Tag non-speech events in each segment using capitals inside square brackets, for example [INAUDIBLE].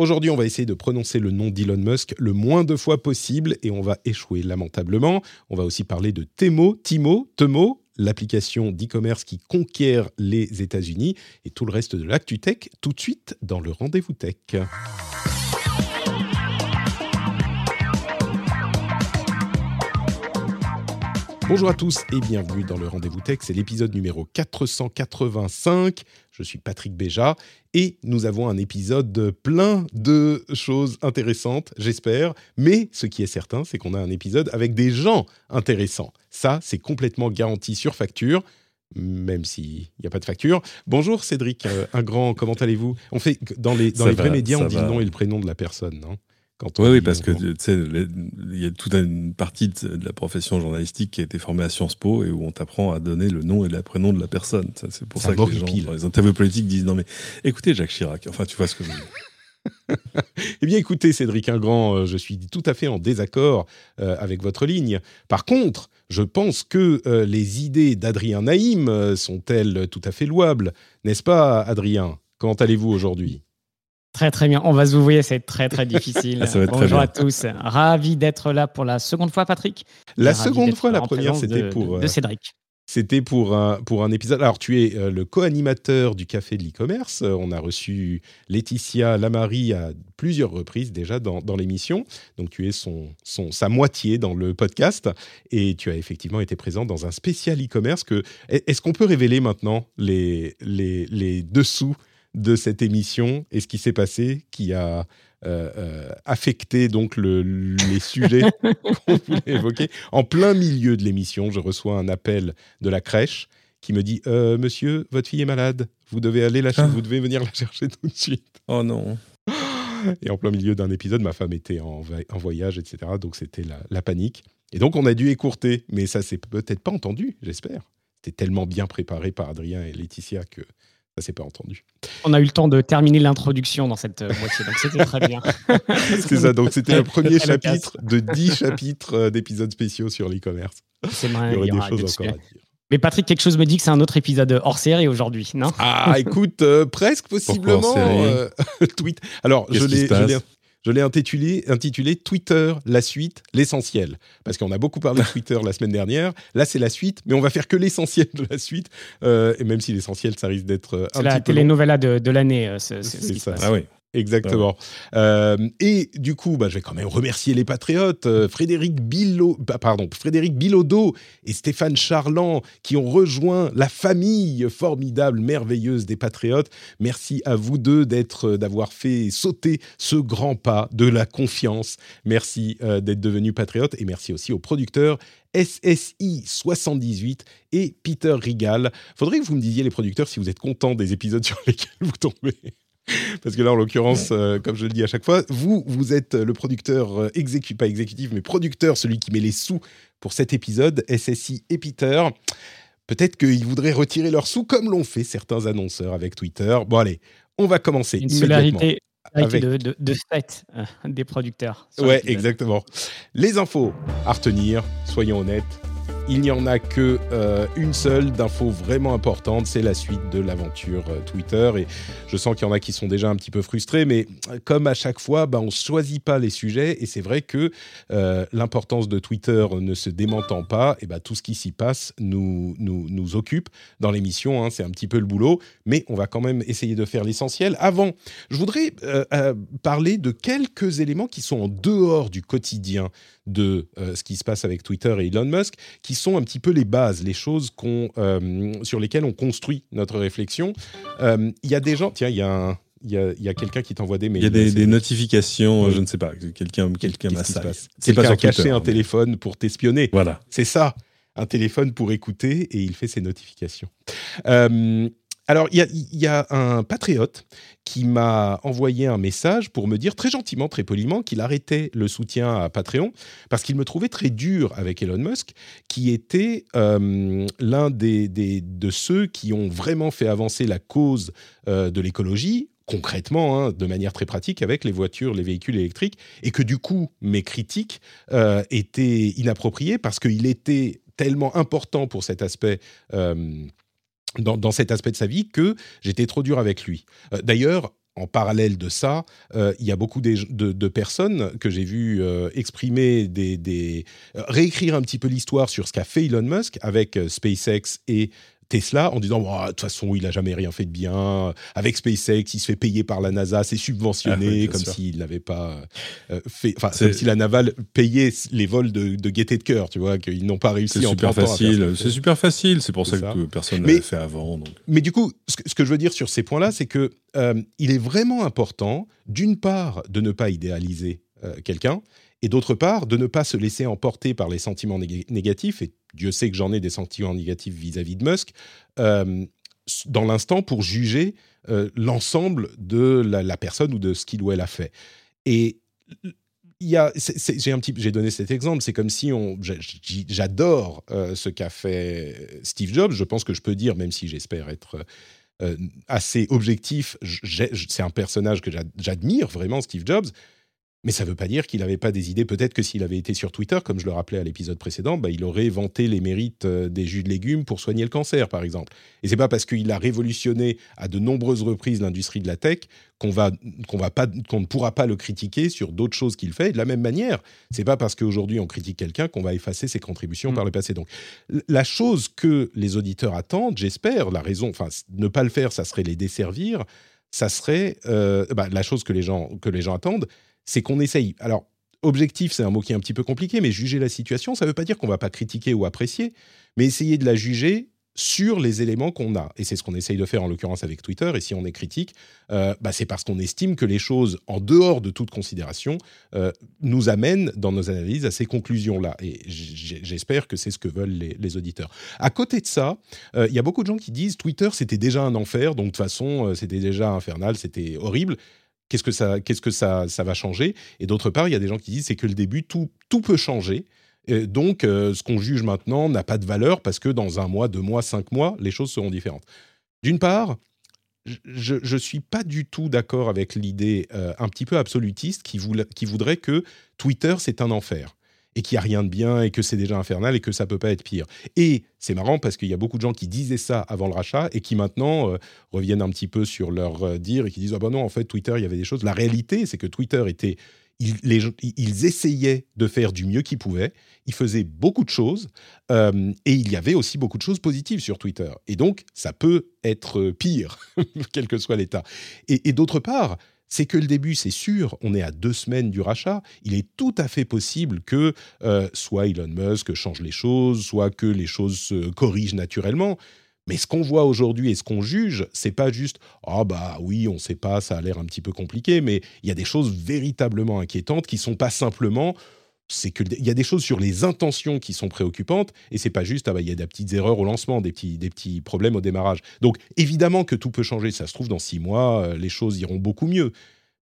Aujourd'hui, on va essayer de prononcer le nom d'Elon Musk le moins de fois possible et on va échouer lamentablement. On va aussi parler de Temo, Timo, Temo, l'application d'e-commerce qui conquiert les États-Unis et tout le reste de l'actu tech tout de suite dans le rendez-vous tech. Bonjour à tous et bienvenue dans le Rendez-vous Tech. C'est l'épisode numéro 485. Je suis Patrick Béja et nous avons un épisode plein de choses intéressantes, j'espère. Mais ce qui est certain, c'est qu'on a un épisode avec des gens intéressants. Ça, c'est complètement garanti sur facture. Même s'il n'y a pas de facture. Bonjour Cédric, euh, un grand, comment allez-vous? On fait dans les, dans Ça les vrais médias, on dit va. le nom et le prénom de la personne, non? Quand Oui, parce que tu sais, le- il y a toute une partie de la profession journalistique qui a été formée à Sciences Po et où on t'apprend à donner le nom et le prénom de la personne. C'est pour Ça ça que les gens, dans les interviews politiques, disent non mais écoutez Jacques Chirac. Enfin, tu vois ce que je veux dire. [LAUGHS] Eh bien, écoutez, Cédric Ingrand, euh, je suis tout à fait en désaccord euh, avec votre ligne. Par contre, je pense que euh, les idées d'Adrien Naïm sont-elles tout à fait louables, n'est-ce pas, Adrien? Comment allez-vous aujourd'hui? Très très bien. On va voyez, c'est très très [LAUGHS] difficile. Ça va être très Bonjour bien. à tous. Ravi d'être là pour la seconde fois, Patrick. La seconde fois, la première, c'était pour, de, euh, de Cédric. C'était pour un, pour un épisode. Alors, tu es euh, le co-animateur du Café de l'e-commerce. Euh, on a reçu Laetitia Lamary à plusieurs reprises déjà dans, dans l'émission. Donc, tu es son, son, sa moitié dans le podcast. Et tu as effectivement été présent dans un spécial e-commerce. Que, est-ce qu'on peut révéler maintenant les, les, les dessous de cette émission et ce qui s'est passé qui a euh, euh, affecté donc le, les sujets [LAUGHS] qu'on voulait évoquer En plein milieu de l'émission, je reçois un appel de la crèche qui me dit Euh, Monsieur, votre fille est malade. Vous devez aller la, Ah. vous devez venir la chercher tout de suite. Oh non. [GASPS] Et en plein milieu d'un épisode, ma femme était en, voyage, etc. Donc c'était la, la panique. Et donc on a dû écourter, mais ça s'est peut-être pas entendu, j'espère. C'était tellement bien préparé par Adrien et Laetitia que ça s'est pas entendu. On a eu le temps de terminer l'introduction dans cette euh, moitié, donc c'était très bien. [LAUGHS] C'est ça. Donc c'était le premier chapitre de 10 chapitres euh, d'épisodes spéciaux sur l'e-commerce. C'est vrai, Il y aurait il y des aura choses encore à dire. Mais Patrick, quelque chose me dit que c'est un autre épisode hors série aujourd'hui, non? Ah, écoute, euh, presque possiblement. hors série? euh, [LAUGHS] tweet. Alors, je l'ai, je l'ai, intitulé, intitulé Twitter, la suite, l'essentiel. Parce qu'on a beaucoup parlé de Twitter la semaine dernière. Là, c'est la suite, mais on va faire que l'essentiel de la suite. Euh, et même si l'essentiel, ça risque d'être euh, un la peu telenovela de, de l'année, euh, ce, ce- ce C'est se ça. passe. Ah oui. Exactement. Euh, et du coup, bah, je vais quand même remercier les patriotes, euh, Frédéric Bilo, bah, pardon, Frédéric Bilodeau et Stéphane Charland, qui ont rejoint la famille formidable, merveilleuse des patriotes. Merci à vous deux d'être, euh, d'avoir fait sauter ce grand pas de la confiance. Merci euh, d'être devenus patriotes et merci aussi aux producteurs SSI 78 et Peter Rigal. Faudrait que vous me disiez les producteurs si vous êtes contents des épisodes [LAUGHS] sur lesquels vous tombez. [LAUGHS] Parce que là, en l'occurrence, euh, comme je le dis à chaque fois, vous, vous êtes le producteur euh, exécu- pas exécutif, mais producteur, celui qui met les sous pour cet épisode, SSI et Peter. Peut-être qu'ils voudraient retirer leurs sous comme l'ont fait certains annonceurs avec Twitter. Bon, allez, on va commencer Une immédiatement. solidarité avec- de, de, de fait euh, des producteurs. Ouais, exactement. Les infos à retenir, soyons honnêtes. Il n'y en a que euh, une seule d'infos vraiment importante, c'est la suite de l'aventure euh, Twitter. Et je sens qu'il y en a qui sont déjà un petit peu frustrés, mais euh, comme à chaque fois, ben, on ne choisit pas les sujets. Et c'est vrai que l'importance de Twitter ne se démentant pas, et ben, tout ce qui s'y passe nous, nous, nous occupe dans l'émission. hein, c'est un petit peu le boulot, mais on va quand même essayer de faire l'essentiel. Avant, je voudrais parler de quelques éléments qui sont en dehors du quotidien de euh, ce qui se passe avec Twitter et Elon Musk, qui sont un petit peu les bases, les choses qu'on, euh, sur lesquelles on construit notre réflexion. Euh, Il y a des gens, tiens, il y a un- il y a, quelqu'un qui t'envoie des mails. Il y a des, notifications, Oui. je ne sais pas, quelqu'un quelqu'un C'est pas a caché Twitter, un mais- téléphone pour t'espionner. Voilà. C'est ça, un téléphone pour écouter et il fait ses notifications. Euh, alors, il y, a, un patriote qui m'a envoyé un message pour me dire très gentiment, très poliment, qu'il arrêtait le soutien à Patreon parce qu'il me trouvait très dur avec Elon Musk, qui était euh, l'un des, de ceux qui ont vraiment fait avancer la cause euh, de l'écologie concrètement, hein, de manière très pratique, avec les voitures, les véhicules électriques, et que du coup, mes critiques euh, étaient inappropriées parce qu'il était tellement important pour cet aspect dans, cet aspect de sa vie que j'étais trop dur avec lui. Euh, d'ailleurs, en parallèle de ça, euh, il y a beaucoup de, personnes que j'ai vues euh, exprimer des, réécrire un petit peu l'histoire sur ce qu'a fait Elon Musk avec SpaceX et Tesla en disant de toute façon il n'a jamais rien fait de bien. Avec SpaceX il se fait payer par la NASA c'est subventionné ah comme s'il n'avait pas euh, fait enfin comme si la navale payait les vols de, de gaieté de cœur tu vois qu'ils n'ont pas réussi en super facile c'est super facile c'est pour ça, que personne ne l'a fait avant mais du coup ce que, je veux dire sur ces points là c'est que euh, il est vraiment important d'une part de ne pas idéaliser euh, quelqu'un et d'autre part de ne pas se laisser emporter par les sentiments négatifs et Dieu sait que j'en ai des sentiments négatifs vis-à-vis de Musk, euh, dans l'instant pour juger euh, l'ensemble de la, personne ou de ce qu'il ou elle a fait. Et j'ai donné cet exemple. C'est comme si j'adore euh, ce qu'a fait Steve Jobs. Je pense que je peux dire, même si j'espère être assez objectif, c'est un personnage que j'admire vraiment, Steve Jobs. Mais ça ne veut pas dire qu'il n'avait pas des idées. Peut-être que s'il avait été sur Twitter, comme je le rappelais à l'épisode précédent, bah, il aurait vanté les mérites euh, des jus de légumes pour soigner le cancer, par exemple. Et c'est pas parce qu'il a révolutionné à de nombreuses reprises l'industrie de la tech qu'on va qu'on va pas qu'on ne pourra pas le critiquer sur d'autres choses qu'il fait. Et de la même manière, c'est pas parce qu'aujourd'hui on critique quelqu'un qu'on va effacer ses contributions par mm. le passé. Donc la chose que les auditeurs attendent, j'espère, la raison, enfin ne pas le faire, ça serait les desservir. Ça serait euh, bah, la chose que les gens que les gens attendent c'est qu'on essaye. Alors, objectif, c'est un mot qui est un petit peu compliqué, mais juger la situation, ça ne veut pas dire qu'on va pas critiquer ou apprécier, mais essayer de la juger sur les éléments qu'on a. Et c'est ce qu'on essaye de faire en l'occurrence avec Twitter. Et si on est critique, euh, bah, c'est parce qu'on estime que les choses, en dehors de toute considération, euh, nous amènent dans nos analyses à ces conclusions-là. Et j'espère que c'est ce que veulent les, auditeurs. À côté de ça, euh, il y a beaucoup de gens qui disent Twitter, c'était déjà un enfer, donc de toute façon, c'était déjà infernal, c'était horrible qu'est-ce que ça, qu'est-ce que ça, ça va changer Et d'autre part, il y a des gens qui disent c'est que le début, tout, tout peut changer. donc, euh, ce qu'on juge maintenant n'a pas de valeur parce que dans un mois, deux mois, cinq mois, les choses seront différentes. D'une part, je ne suis pas du tout d'accord avec l'idée euh, un petit peu absolutiste qui, qui voudrait que Twitter, c'est un enfer et qu'il n'y a rien de bien et que c'est déjà infernal et que ça peut pas être pire. Et c'est marrant parce qu'il y a beaucoup de gens qui disaient ça avant le rachat et qui maintenant euh, reviennent un petit peu sur leur euh, dire et qui disent ah ben non en fait Twitter il y avait des choses. La réalité c'est que Twitter était ils, essayaient de faire du mieux qu'ils pouvaient, ils faisaient beaucoup de choses, euh, et il y avait aussi beaucoup de choses positives sur Twitter. Et donc, ça peut être pire, [LAUGHS] quel que soit l'état. Et d'autre part, c'est que le début, c'est sûr, on est à deux semaines du rachat. Il est tout à fait possible que euh, soit Elon Musk change les choses, soit que les choses se corrigent naturellement. Mais ce qu'on voit aujourd'hui et ce qu'on juge, c'est pas juste ah bah oui, on sait pas, ça a l'air un petit peu compliqué, mais il y a des choses véritablement inquiétantes qui sont pas simplement c'est qu'il y a des choses sur les intentions qui sont préoccupantes et c'est pas juste ah bah il y a des petites erreurs au lancement, des petits des petits problèmes au démarrage. Donc évidemment que tout peut changer. Ça se trouve dans six mois, euh, les choses iront beaucoup mieux.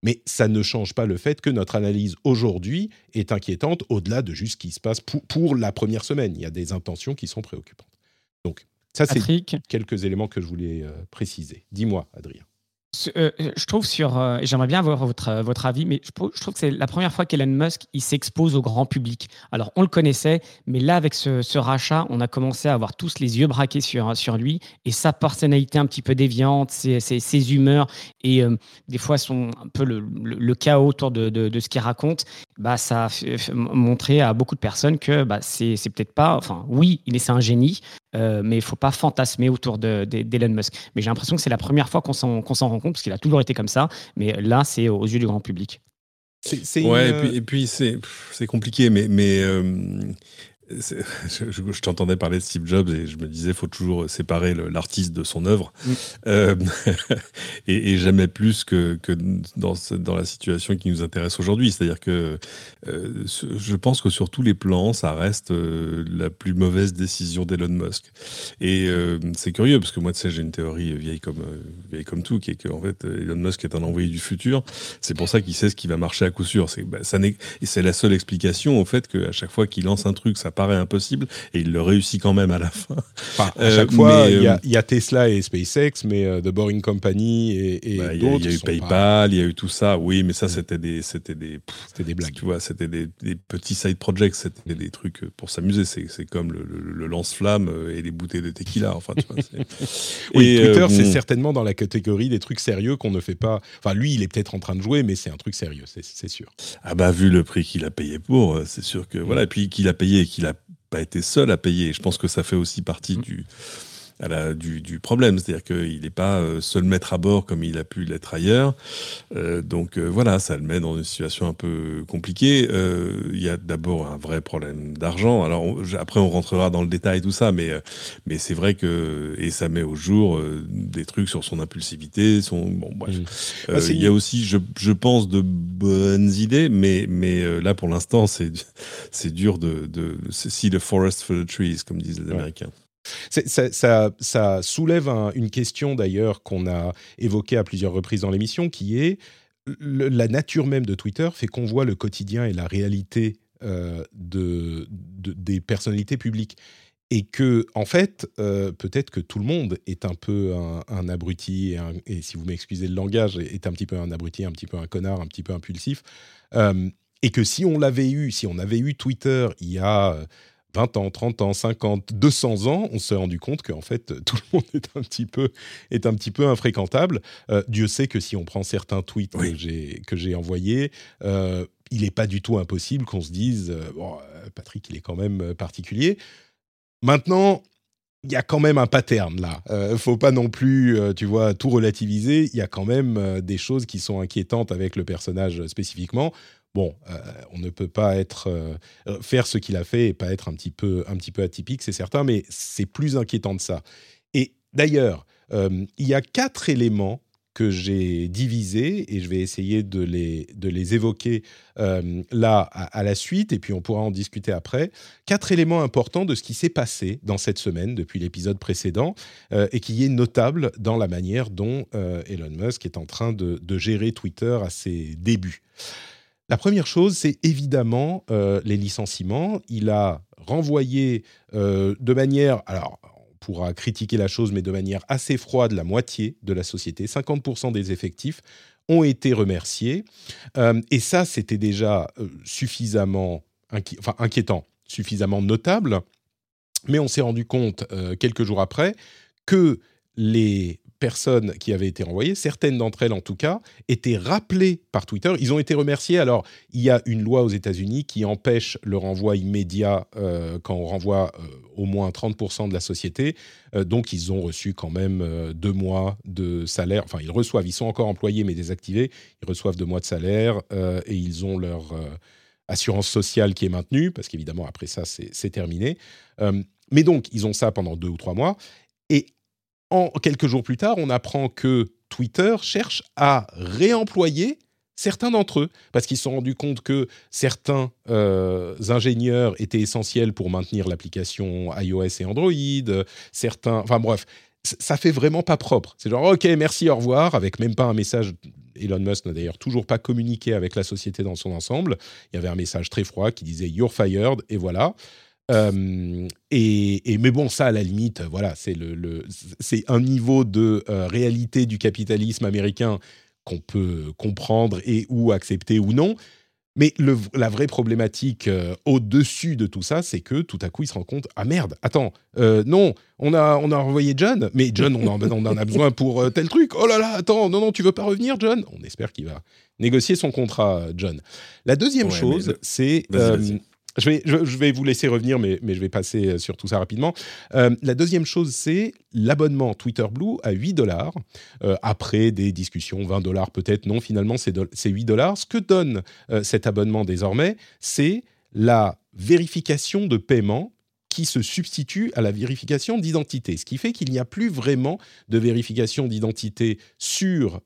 Mais ça ne change pas le fait que notre analyse aujourd'hui est inquiétante au-delà de juste ce qui se passe pour, la première semaine. Il y a des intentions qui sont préoccupantes. Donc ça c'est quelques éléments que je voulais euh, préciser. Dis-moi, Adrien. Euh, euh, je trouve sur, euh, j'aimerais bien avoir votre, votre avis, mais je, trouve que c'est la première fois qu'Elon Musk il s'expose au grand public. Alors on le connaissait, mais là avec ce, rachat, on a commencé à avoir tous les yeux braqués sur, sur lui et sa personnalité un petit peu déviante, ses, humeurs et des fois son un peu le, chaos autour de, de, ce qu'il raconte. Bah ça a montré à beaucoup de personnes que bah, c'est peut-être pas, enfin oui, il est un génie, mais il ne faut pas fantasmer autour d'Elon Musk. Mais j'ai l'impression que c'est la première fois qu'on s'en rend compte, parce qu'il a toujours été comme ça, mais là, c'est aux yeux du grand public. Ouais, et puis, et puis c'est compliqué, mais, mais euh, [LAUGHS] je, t'entendais parler de Steve Jobs et je me disais, faut toujours séparer l'artiste de son œuvre. Mm. Euh, [LAUGHS] et, jamais plus que, que dans, dans, la situation qui nous intéresse aujourd'hui. C'est-à-dire que euh, je pense que sur tous les plans, ça reste euh, la plus mauvaise décision d'Elon Musk. Et c'est curieux parce que moi, tu sais, j'ai une théorie vieille comme, vieille comme tout, qui est qu'en fait, Elon Musk est un envoyé du futur. C'est pour ça qu'il sait ce qui va marcher à coup sûr. C'est bah, et c'est la seule explication au fait qu'à chaque fois qu'il lance un truc, ça paraît impossible et il le réussit quand même à la fin. à chaque fois, il y, a Tesla et SpaceX, mais The Boring Company et, bah, d'autres. Il y a eu PayPal, il y a eu tout ça. Oui, mais ça, c'était des, c'était des, c'était des blagues. Tu vois, c'était des, petits side projects, c'était des trucs pour s'amuser. C'est comme le, lance-flamme et les bouteilles de tequila. Enfin, tu vois, [LAUGHS] oui, Twitter, c'est certainement dans la catégorie des trucs sérieux qu'on ne fait pas. Enfin, lui, il est peut-être en train de jouer, mais c'est un truc sérieux, c'est sûr. Ah bah vu le prix qu'il a payé pour, c'est sûr que voilà. Et puis qu'il a payé et qu'il a pas été seul à payer. Je pense que ça fait aussi partie mmh. du, à la, du, du, problème. C'est-à-dire qu'il n'est pas euh, seul maître à bord comme il a pu l'être ailleurs. Euh, donc euh, voilà, ça le met dans une situation un peu compliquée. Euh, il y a d'abord un vrai problème d'argent. Alors après, on rentrera dans le détail tout ça, mais, mais c'est vrai que et ça met au jour des trucs sur son impulsivité. Son bon bref. Mmh. Ah, il y a aussi, je, je, pense, de bonnes idées, mais mais là pour l'instant, c'est c'est dur de, de see the forest for the trees, comme disent les Américains. Ça, soulève une question d'ailleurs qu'on a évoquée à plusieurs reprises dans l'émission, qui est la nature même de Twitter fait qu'on voit le quotidien et la réalité euh, de, des personnalités publiques. Et que, en fait, euh, peut-être que tout le monde est un peu un, abruti, et, si vous m'excusez le langage, est un petit peu un abruti, un petit peu un connard, un petit peu impulsif. Euh, et que si on l'avait eu, si on avait eu Twitter il y a 20 ans, 30 ans, 50, 200 ans, on s'est rendu compte qu'en fait, tout le [LAUGHS] monde est un petit peu, est un petit peu infréquentable. Euh, Dieu sait que si on prend certains tweets que j'ai envoyés, euh, il n'est pas du tout impossible qu'on se dise euh, bon, Patrick, il est quand même particulier. Maintenant, il y a quand même un pattern là. ne faut pas non plus, tu vois, tout relativiser. Il y a quand même des choses qui sont inquiétantes avec le personnage spécifiquement bon, euh, on ne peut pas être euh, faire ce qu'il a fait et pas être un petit peu, un petit peu atypique, c'est certain, mais c'est plus inquiétant de ça. Et d'ailleurs, euh, il y a quatre éléments que j'ai divisés et je vais essayer de les, de les évoquer là à, la suite et puis on pourra en discuter après. Quatre éléments importants de ce qui s'est passé dans cette semaine depuis l'épisode précédent et qui est notable dans la manière dont Elon Musk est en train de gérer Twitter à ses débuts. La première chose, c'est évidemment euh, les licenciements. Il a renvoyé euh, de manière, alors on pourra critiquer la chose, mais de manière assez froide, la moitié de la société. 50% des effectifs ont été remerciés. Euh, et ça, c'était déjà suffisamment inquiétant, suffisamment notable. Mais on s'est rendu compte quelques jours après que les personnes qui avaient été renvoyées, certaines d'entre elles en tout cas, étaient rappelées par Twitter. Ils ont été remerciés. Alors, il y a une loi aux États-Unis qui empêche le renvoi immédiat euh, quand on renvoie euh, au moins 30% de la société. Euh, donc, ils ont reçu quand même deux mois de salaire. Enfin, ils reçoivent, ils sont encore employés mais désactivés. Ils reçoivent deux mois de salaire et ils ont leur assurance sociale qui est maintenue, parce qu'évidemment, après ça, c'est terminé. mais donc, ils ont ça pendant deux ou trois mois. Et en, quelques jours plus tard, on apprend que Twitter cherche à réemployer certains d'entre eux, parce qu'ils se sont rendus compte que certains euh, ingénieurs étaient essentiels pour maintenir l'application iOS et Android, certains... Enfin bref, ça fait vraiment pas propre. C'est genre, ok, merci, au revoir, avec même pas un message. Elon Musk n'a d'ailleurs toujours pas communiqué avec la société dans son ensemble. Il y avait un message très froid qui disait You're fired, et voilà. Euh, et, mais bon, ça, à la limite, voilà, c'est le, c'est un niveau de euh, réalité du capitalisme américain qu'on peut comprendre et ou accepter ou non. Mais le, la vraie problématique euh, au-dessus de tout ça, c'est que tout à coup, il se rend compte ah merde, attends, non, on a on a envoyé John, mais John, on en, on en a besoin pour tel truc. Oh là là, attends, non non, tu veux pas revenir, John? On espère qu'il va négocier son contrat, John. La deuxième chose, c'est je vais, vous laisser revenir, mais, je vais passer euh, sur tout ça rapidement. Euh, la deuxième chose, c'est l'abonnement Twitter Blue à 8 dollars. Euh, après des discussions, 20 dollars peut-être. Non, finalement, c'est 8 dollars. Ce que donne cet abonnement désormais, c'est la vérification de paiement qui se substitue à la vérification d'identité. Ce qui fait qu'il n'y a plus vraiment de vérification d'identité sur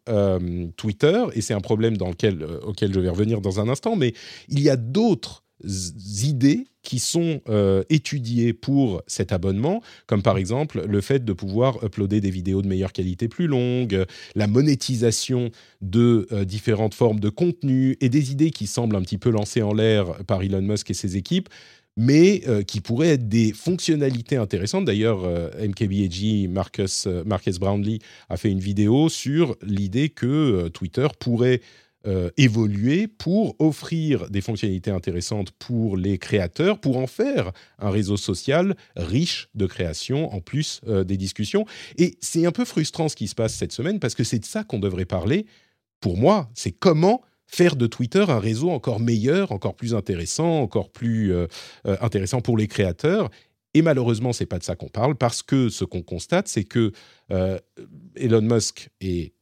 Twitter, et c'est un problème dans lequel, auquel je vais revenir dans un instant, mais il y a d'autres idées qui sont euh, étudiées pour cet abonnement, comme par exemple le fait de pouvoir uploader des vidéos de meilleure qualité plus longues, la monétisation de différentes formes de contenu et des idées qui semblent un petit peu lancées en l'air par Elon Musk et ses équipes mais euh, qui pourraient être des fonctionnalités intéressantes. D'ailleurs, euh, MKBHD, Marcus, euh, Marcus Brownlee, a fait une vidéo sur l'idée que Twitter pourrait évoluer pour offrir des fonctionnalités intéressantes pour les créateurs, pour en faire un réseau social riche de création, en plus des discussions. Et c'est un peu frustrant ce qui se passe cette semaine, parce que c'est de ça qu'on devrait parler. Pour moi, c'est comment faire de Twitter un réseau encore meilleur, encore plus intéressant, encore plus euh, euh, intéressant pour les créateurs. Et malheureusement, c'est pas de ça qu'on parle, parce que ce qu'on constate, c'est que euh, Elon Musk est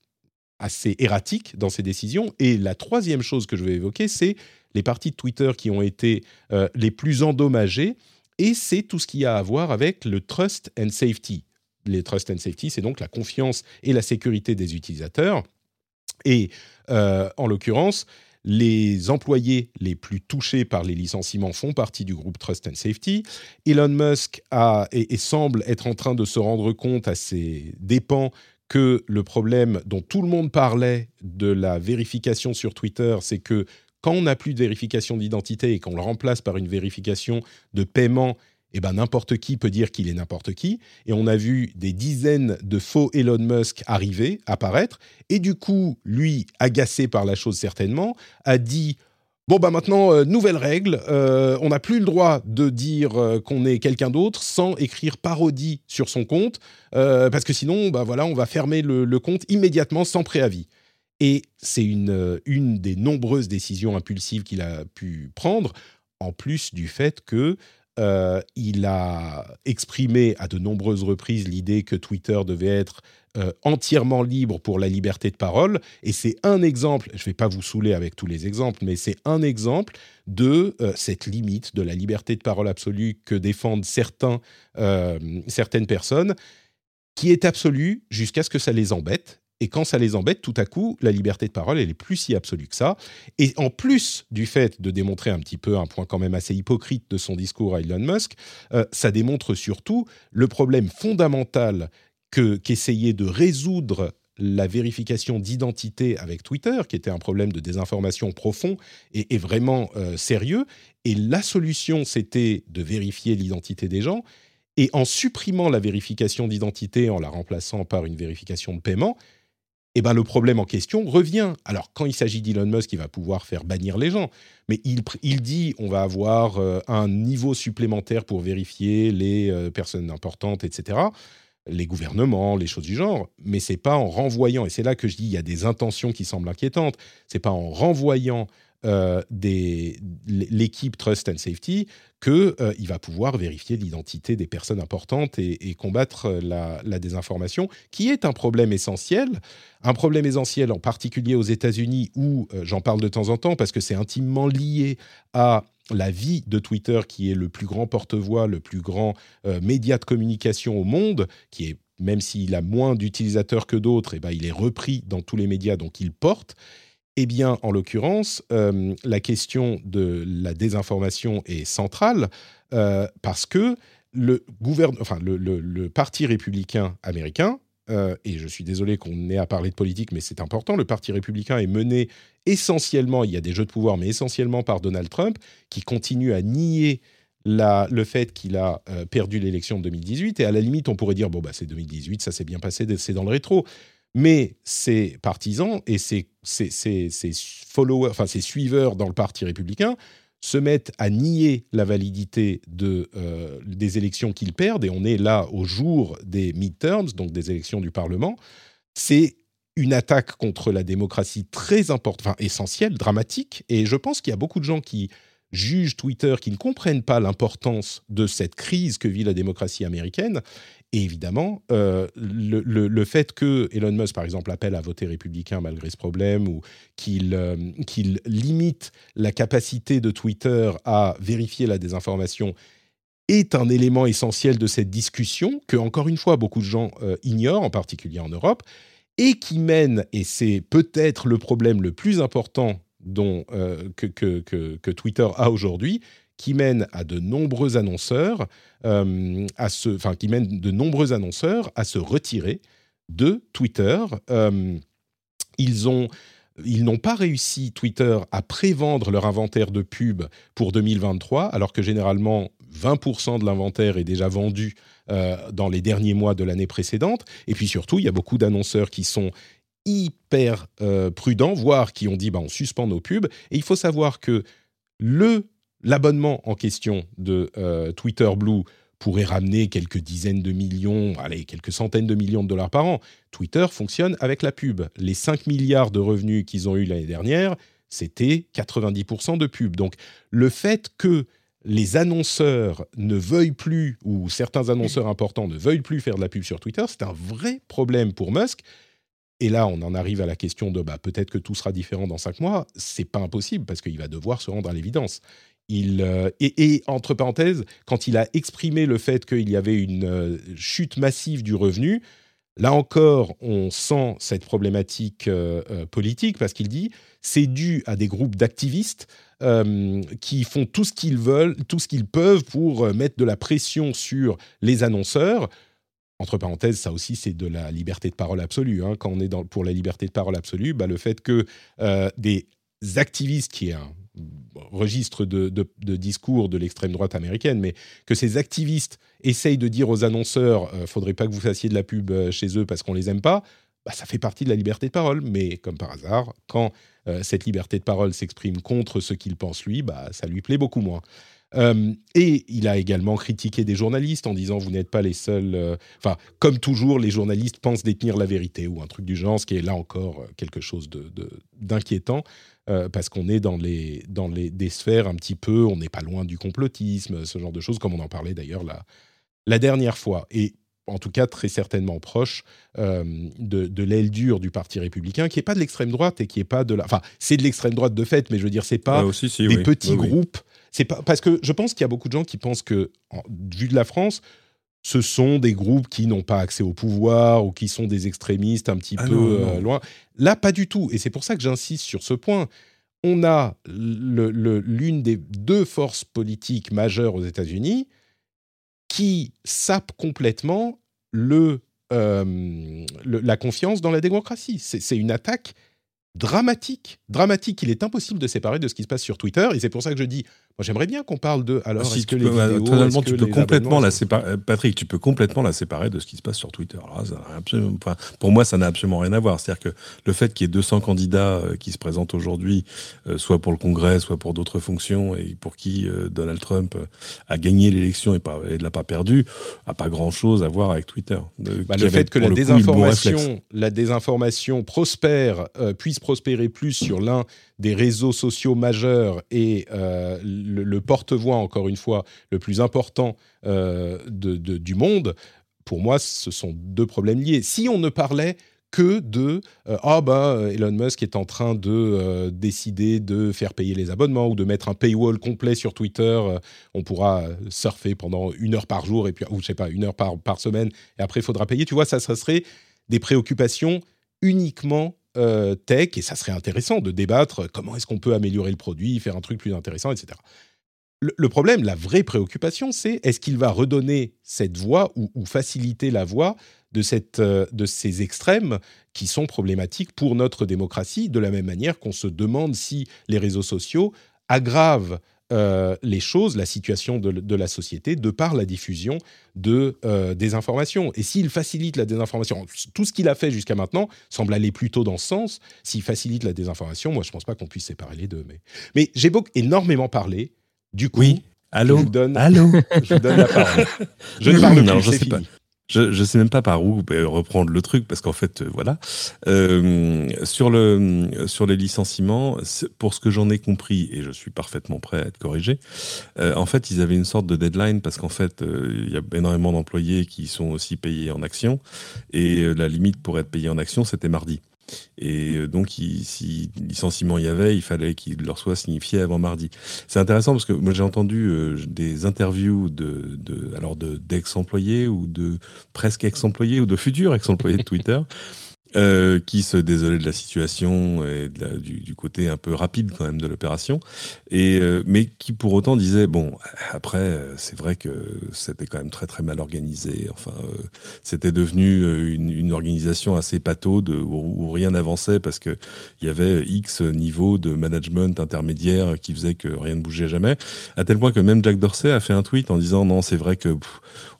assez erratique dans ses décisions. Et la troisième chose que je vais évoquer, c'est les parties de Twitter qui ont été les plus endommagées. Et c'est tout ce qui a à voir avec le trust and safety. Les trust and safety, c'est donc la confiance et la sécurité des utilisateurs. Et euh, en l'occurrence, les employés les plus touchés par les licenciements font partie du groupe Trust and Safety. Elon Musk a, et, semble être en train de se rendre compte à ses dépens que le problème dont tout le monde parlait de la vérification sur Twitter, c'est que quand on n'a plus de vérification d'identité et qu'on le remplace par une vérification de paiement eh ben, n'importe qui peut dire qu'il est n'importe qui. Et on a vu des dizaines de faux Elon Musk arriver, apparaître. Et du coup, lui, agacé par la chose certainement, a dit Bon, bah maintenant, euh, nouvelle règle, euh, on n'a plus le droit de dire euh, qu'on est quelqu'un d'autre sans écrire parodie sur son compte, parce que sinon, bah voilà, on va fermer le, compte immédiatement sans préavis. Et c'est une, une des nombreuses décisions impulsives qu'il a pu prendre, en plus du fait que euh, il a exprimé à de nombreuses reprises l'idée que Twitter devait être euh, entièrement libre pour la liberté de parole. Et c'est un exemple, je ne vais pas vous saouler avec tous les exemples, mais c'est un exemple de euh, cette limite de la liberté de parole absolue que défendent certains, certaines personnes, qui est absolue jusqu'à ce que ça les embête. Et quand ça les embête, tout à coup, la liberté de parole, elle est plus si absolue que ça. Et en plus du fait de démontrer un petit peu un point quand même assez hypocrite de son discours à Elon Musk, euh, ça démontre surtout le problème fondamental que qu'essayait de résoudre la vérification d'identité avec Twitter, qui était un problème de désinformation profond et, vraiment euh, sérieux. Et la solution, c'était de vérifier l'identité des gens. Et en supprimant la vérification d'identité, en la remplaçant par une vérification de paiement, eh ben, le problème en question revient. Alors, quand il s'agit d'Elon Musk, il va pouvoir faire bannir les gens, mais il, il dit on va avoir euh, un niveau supplémentaire pour vérifier les euh, personnes importantes, etc., les gouvernements, les choses du genre, mais c'est pas en renvoyant, et c'est là que je dis il y a des intentions qui semblent inquiétantes, c'est pas en renvoyant euh, l'équipe Trust and Safety qu'il euh, va pouvoir vérifier l'identité des personnes importantes et, combattre euh, la, désinformation, qui est un problème essentiel, un problème essentiel en particulier aux États-Unis où j'en parle de temps en temps parce que c'est intimement lié à la vie de Twitter, qui est le plus grand porte-voix, le plus grand média de communication au monde, qui est même s'il a moins d'utilisateurs que d'autres, et eh ben, il est repris dans tous les médias, donc il porte. Eh bien, en l'occurrence, euh, la question de la désinformation est centrale euh, parce que le, enfin, le, Parti républicain américain, euh, et je suis désolé qu'on ait à parler de politique, mais c'est important, le Parti républicain est mené essentiellement, il y a des jeux de pouvoir, mais essentiellement par Donald Trump, qui continue à nier le fait qu'il a perdu l'élection de 2018. Et à la limite, on pourrait dire, bon, bah, c'est 2018, ça s'est bien passé, c'est dans le rétro. Mais ses partisans et ses, followers, enfin ses suiveurs dans le parti républicain se mettent à nier la validité euh, des élections qu'ils perdent, et on est là au jour des midterms, donc des élections du Parlement. C'est une attaque contre la démocratie très importante, enfin essentielle, dramatique, et je pense qu'il y a beaucoup de gens qui jugent Twitter, qui ne comprennent pas l'importance de cette crise que vit la démocratie américaine Et évidemment, euh, le, fait que Elon Musk, par exemple, appelle à voter républicain malgré ce problème, ou qu'il euh, qu'il limite la capacité de Twitter à vérifier la désinformation, est un élément essentiel de cette discussion que, encore une fois, beaucoup de gens euh, ignorent, en particulier en Europe, et qui mène, et c'est peut-être le problème le plus important dont, que, Twitter a aujourd'hui, qui mène à de nombreux annonceurs euh, à se, enfin qui mène de nombreux annonceurs à se retirer de Twitter. Euh, ils ont ils n'ont pas réussi, Twitter, à prévendre leur inventaire de pubs pour 2023, alors que généralement 20% de l'inventaire est déjà vendu euh, dans les derniers mois de l'année précédente. Et puis surtout, il y a beaucoup d'annonceurs qui sont hyper prudents, voire qui ont dit bah, on suspend nos pubs. Et il faut savoir que le L'abonnement en question de euh, Twitter Blue pourrait ramener quelques dizaines de millions, allez, quelques centaines de millions de dollars par an. Twitter fonctionne avec la pub. Les 5 milliards de revenus qu'ils ont eu l'année dernière, c'était 90% de pub. Donc le fait que les annonceurs ne veuillent plus, ou certains annonceurs importants ne veuillent plus faire de la pub sur Twitter, c'est un vrai problème pour Musk. Et là, on en arrive à la question de bah, peut-être que tout sera différent dans cinq mois. C'est pas impossible parce qu'il va devoir se rendre à l'évidence. Euh, et, entre parenthèses, quand il a exprimé le fait qu'il y avait une euh, chute massive du revenu, là encore, on sent cette problématique euh, politique parce qu'il dit c'est dû à des groupes d'activistes qui font tout ce qu'ils veulent, tout ce qu'ils peuvent pour mettre de la pression sur les annonceurs. Entre parenthèses, ça aussi, c'est de la liberté de parole absolue. Hein. Quand on est pour la liberté de parole absolue, bah, le fait que des activistes, qui est un registre de, discours de l'extrême droite américaine, mais que ces activistes essayent de dire aux annonceurs euh, faudrait pas que vous fassiez de la pub euh, chez eux parce qu'on les aime pas, bah, ça fait partie de la liberté de parole. Mais comme par hasard, quand euh, cette liberté de parole s'exprime contre ce qu'il pense lui, bah, ça lui plaît beaucoup moins. et il a également critiqué des journalistes en disant vous n'êtes pas les seuls. Enfin, comme toujours, les journalistes pensent détenir la vérité ou un truc du genre, ce qui est là encore quelque chose d'inquiétant. Euh, parce qu'on est dans, les, dans les, des sphères un petit peu, on n'est pas loin du complotisme, ce genre de choses, comme on en parlait d'ailleurs la, la dernière fois. Et en tout cas très certainement proche euh, de, de l'aile dure du Parti républicain, qui n'est pas de l'extrême droite et qui n'est pas de la... Enfin, c'est de l'extrême droite de fait, mais je veux dire, c'est pas des petits groupes. C'est pas parce que je pense qu'il y a beaucoup de gens qui pensent que, vu de la France, ce sont des groupes qui n'ont pas accès au pouvoir ou qui sont des extrémistes un petit ah peu euh, loin. Là, pas du tout. Et c'est pour ça que j'insiste sur ce point. On a l'une des deux forces politiques majeures aux États-Unis qui sape complètement le, euh, la confiance dans la démocratie. C'est une attaque dramatique, dramatique. Il est impossible de séparer de ce qui se passe sur Twitter. Et c'est pour ça que je dis, moi j'aimerais bien qu'on parle de. Alors, si que les vidéos, tu peux complètement la séparer. Patrick, tu peux complètement la séparer de ce qui se passe sur Twitter. absolument, pour moi, ça n'a absolument rien à voir. C'est-à-dire que le fait qu'il y ait 200 candidats euh, qui se présentent aujourd'hui, euh, soit pour le Congrès, soit pour d'autres fonctions, et pour qui euh, Donald Trump a gagné l'élection et, ne l'a pas perdu, a pas grand-chose à voir avec Twitter. Bah, le fait que la désinformation, la désinformation prospère, puisse prospérer plus sur l'un des réseaux sociaux majeurs et euh, le, porte-voix, encore une fois, le plus important euh, du monde, pour moi, ce sont deux problèmes liés. Si on ne parlait que de euh, ah bah Elon Musk est en train de décider de faire payer les abonnements ou de mettre un paywall complet sur Twitter, on pourra surfer pendant une heure par jour et puis ou je sais pas une heure par semaine et après il faudra payer. Tu vois ça serait des préoccupations uniquement euh, tech et ça serait intéressant de débattre comment est-ce qu'on peut améliorer le produit, faire un truc plus intéressant, etc. Le, problème, la vraie préoccupation, c'est est-ce qu'il va redonner cette voix ou, faciliter la voix de, cette, euh, de ces extrêmes qui sont problématiques pour notre démocratie, de la même manière qu'on se demande si les réseaux sociaux aggravent euh, les choses, la situation de, la société, de par la diffusion de euh, des informations. Et s'il facilite la désinformation, tout ce qu'il a fait jusqu'à maintenant semble aller plutôt dans ce sens. S'il facilite la désinformation, moi je ne pense pas qu'on puisse séparer les deux. Mais, mais j'ai beaucoup énormément parlé. Du coup, oui. Allô je vous donne, Allô je vous donne la parole. [LAUGHS] Je ne parle plus, je sais pas. Je ne sais même pas par où euh, reprendre le truc parce qu'en fait, euh, voilà. Euh, sur, le, sur les licenciements, pour ce que j'en ai compris, et je suis parfaitement prêt à être corrigé, en fait, ils avaient une sorte de deadline parce qu'en fait, il y a énormément d'employés qui sont aussi payés en actions et la limite pour être payé en actions, c'était mardi. Et euh, donc, si licenciement il y avait, il fallait qu'il leur soit signifié avant mardi. C'est intéressant parce que moi j'ai entendu euh, des interviews de, de alors d'ex-employés ou de presque ex-employés ou de futurs ex-employés de Twitter euh, qui se désolait de la situation et du, côté un peu rapide quand même de l'opération, et euh, mais qui pour autant disait bon après euh, c'est vrai que c'était quand même très très mal organisé. Enfin c'était devenu une, organisation assez pataude où, rien n'avançait parce que il y avait X niveau de management intermédiaire qui faisait que rien ne bougeait jamais, à tel point que même Jack Dorsey a fait un tweet en disant non c'est vrai que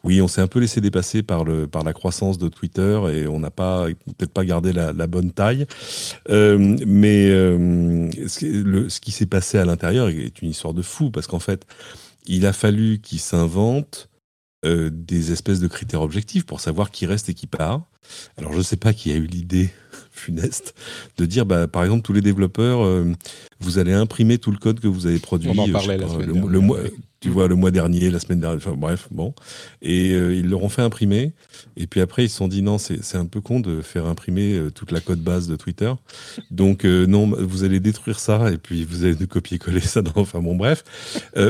oui, on s'est un peu laissé dépasser par, la croissance de Twitter et on n'a pas peut-être pas gardé la, bonne taille. Euh, mais euh, ce, qui s'est passé à l'intérieur est une histoire de fou parce qu'en fait, il a fallu qu'il s'invente euh, des espèces de critères objectifs pour savoir qui reste et qui part. Alors je ne sais pas qui a eu l'idée [LAUGHS] funeste de dire, bah, par exemple, tous les développeurs, vous allez imprimer tout le code que vous avez produit. On en parlait la semaine le, le, mois, tu vois, le mois dernier, la semaine dernière, enfin bref, bon. Et euh, ils leur ont fait imprimer. Et puis après, ils se sont dit non, c'est un peu con de faire imprimer euh, toute la code base de Twitter. Donc, euh, non, vous allez détruire ça et puis vous allez [LAUGHS] copier-coller ça dans. Enfin bon, bref.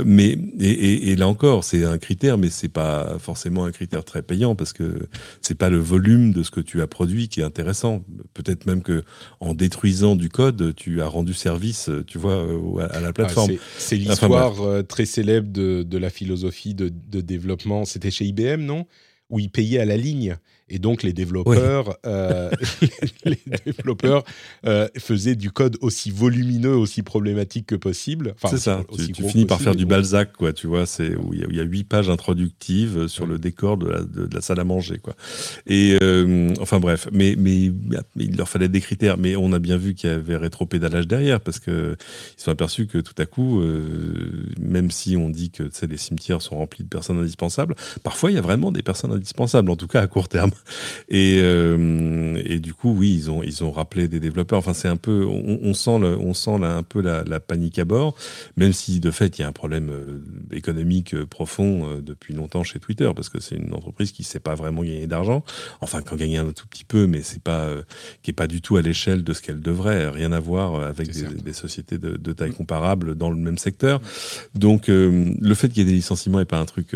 mais, et, et, là encore, c'est un critère, mais c'est pas forcément un critère très payant parce que c'est pas le volume de ce que tu as produit qui est intéressant. Peut-être même que en détruisant du code, tu as rendu service, tu vois, à, la plateforme. c'est l'histoire très célèbre de de, la philosophie de, de développement. C'était chez IBM, non? Où ils payaient à la ligne. Et donc les développeurs, euh, [LAUGHS] les, développeurs euh, faisaient du code aussi volumineux, aussi problématique que possible. c'est ça. tu, finis par faire du Balzac, quoi. Tu vois, c'est où il y, a huit pages introductives sur le décor de la, de, la, salle à manger, quoi. Et euh, enfin bref, mais, mais il leur fallait des critères. Mais on a bien vu qu'il y avait rétro-pédalage derrière parce que ils sont aperçus que tout à coup, même si on dit que les cimetières sont remplis de personnes indispensables, parfois il y a vraiment des personnes indispensables, en tout cas à court terme. Et, euh, et du coup, oui, ils ont, ils ont rappelé des développeurs. Enfin, c'est un peu, on, sent, le, on sent là, un peu la, la, panique à bord, même si de fait, il y a un problème euh, économique euh, profond depuis longtemps chez Twitter, parce que c'est une entreprise qui ne sait pas vraiment gagner d'argent. Enfin, quand gagner un tout petit peu, mais c'est pas, qui est pas du tout à l'échelle de ce qu'elle devrait. Rien à voir avec des, des, sociétés de, de, taille comparable dans le même secteur. Donc, le fait qu'il y ait des licenciements n'est pas un truc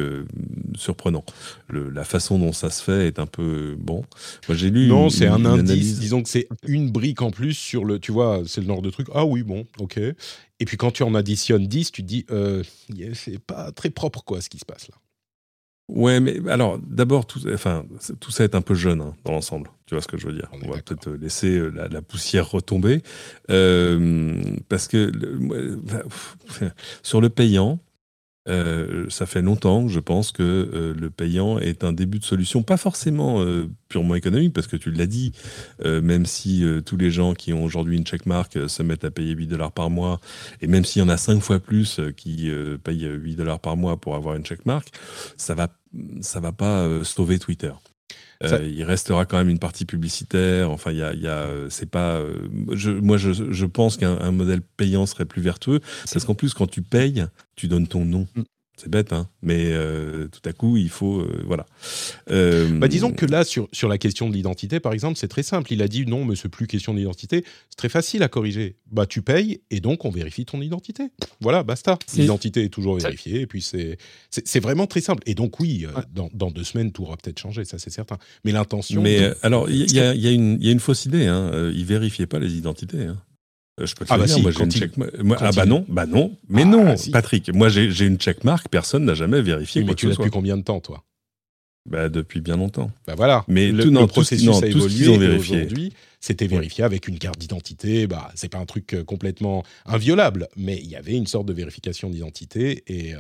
surprenant. Le, la façon dont ça se fait est un peu bon. Moi, j'ai lu. Non, c'est un indice. Disons que c'est une brique en plus sur le. Tu vois, c'est le genre de truc. Ah oui, bon, ok. Et puis quand tu en additionnes 10, tu te dis, euh, c'est pas très propre, quoi, ce qui se passe là. Ouais, mais alors, d'abord, tout, enfin, tout ça est un peu jeune hein, dans l'ensemble. Tu vois ce que je veux dire On, va peut-être laisser euh, la, poussière retomber. Euh, parce que sur le payant, euh, ça fait longtemps que je pense que euh, le payant est un début de solution, pas forcément euh, purement économique, parce que tu l'as dit, même si tous les gens qui ont aujourd'hui une checkmark se mettent à payer 8 dollars par mois, et même s'il y en a 5 fois plus qui payent 8 dollars par mois pour avoir une checkmark, ça va, ça va pas sauver Twitter. Il restera quand même une partie publicitaire. Enfin, il y a, y a c'est pas. je, moi, je, je pense qu'un modèle payant serait plus vertueux parce qu'en plus, quand tu payes, tu donnes ton nom. Mm. C'est bête, hein mais euh, tout à coup, il faut... Euh, voilà. Euh, bah, disons que là, sur, sur la question de l'identité, par exemple, c'est très simple. Il a dit non, mais c'est plus question d'identité. C'est très facile à corriger. Bah, tu payes et donc on vérifie ton identité. Voilà, basta. L'identité est toujours vérifiée et puis c'est, c'est, vraiment très simple. Et donc oui, dans, dans, deux semaines, tout aura peut-être changé, ça c'est certain. Mais l'intention... Mais alors, il y, a, y, a une, y a une fausse idée. Hein. Ils vérifiaient pas les identités. Hein. Euh, je peux te ah bah dire, moi j'ai une check. ah bah non, bah non, mais ah, non, Patrick. Moi j'ai une checkmark, personne n'a jamais vérifié. Oui, mais tu l'as depuis combien de temps, toi? Bah, depuis bien longtemps. Bah voilà. Mais le, tout, non, processus a évolué. Aujourd'hui, c'était vérifié avec une carte d'identité. Bah, c'est pas un truc euh, complètement inviolable, mais il y avait une sorte de vérification d'identité et, euh,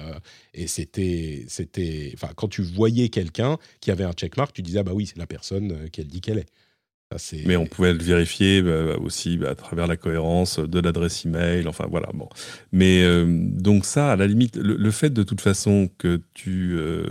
et c'était, c'était, enfin, quand tu voyais quelqu'un qui avait un checkmark, tu disais ah bah oui, c'est la personne qu'elle dit qu'elle est. Mais on pouvait le vérifier bah, aussi bah, à travers la cohérence de l'adresse email. Enfin voilà. Bon. Mais euh, donc ça, à la limite, le, fait de toute façon que tu euh,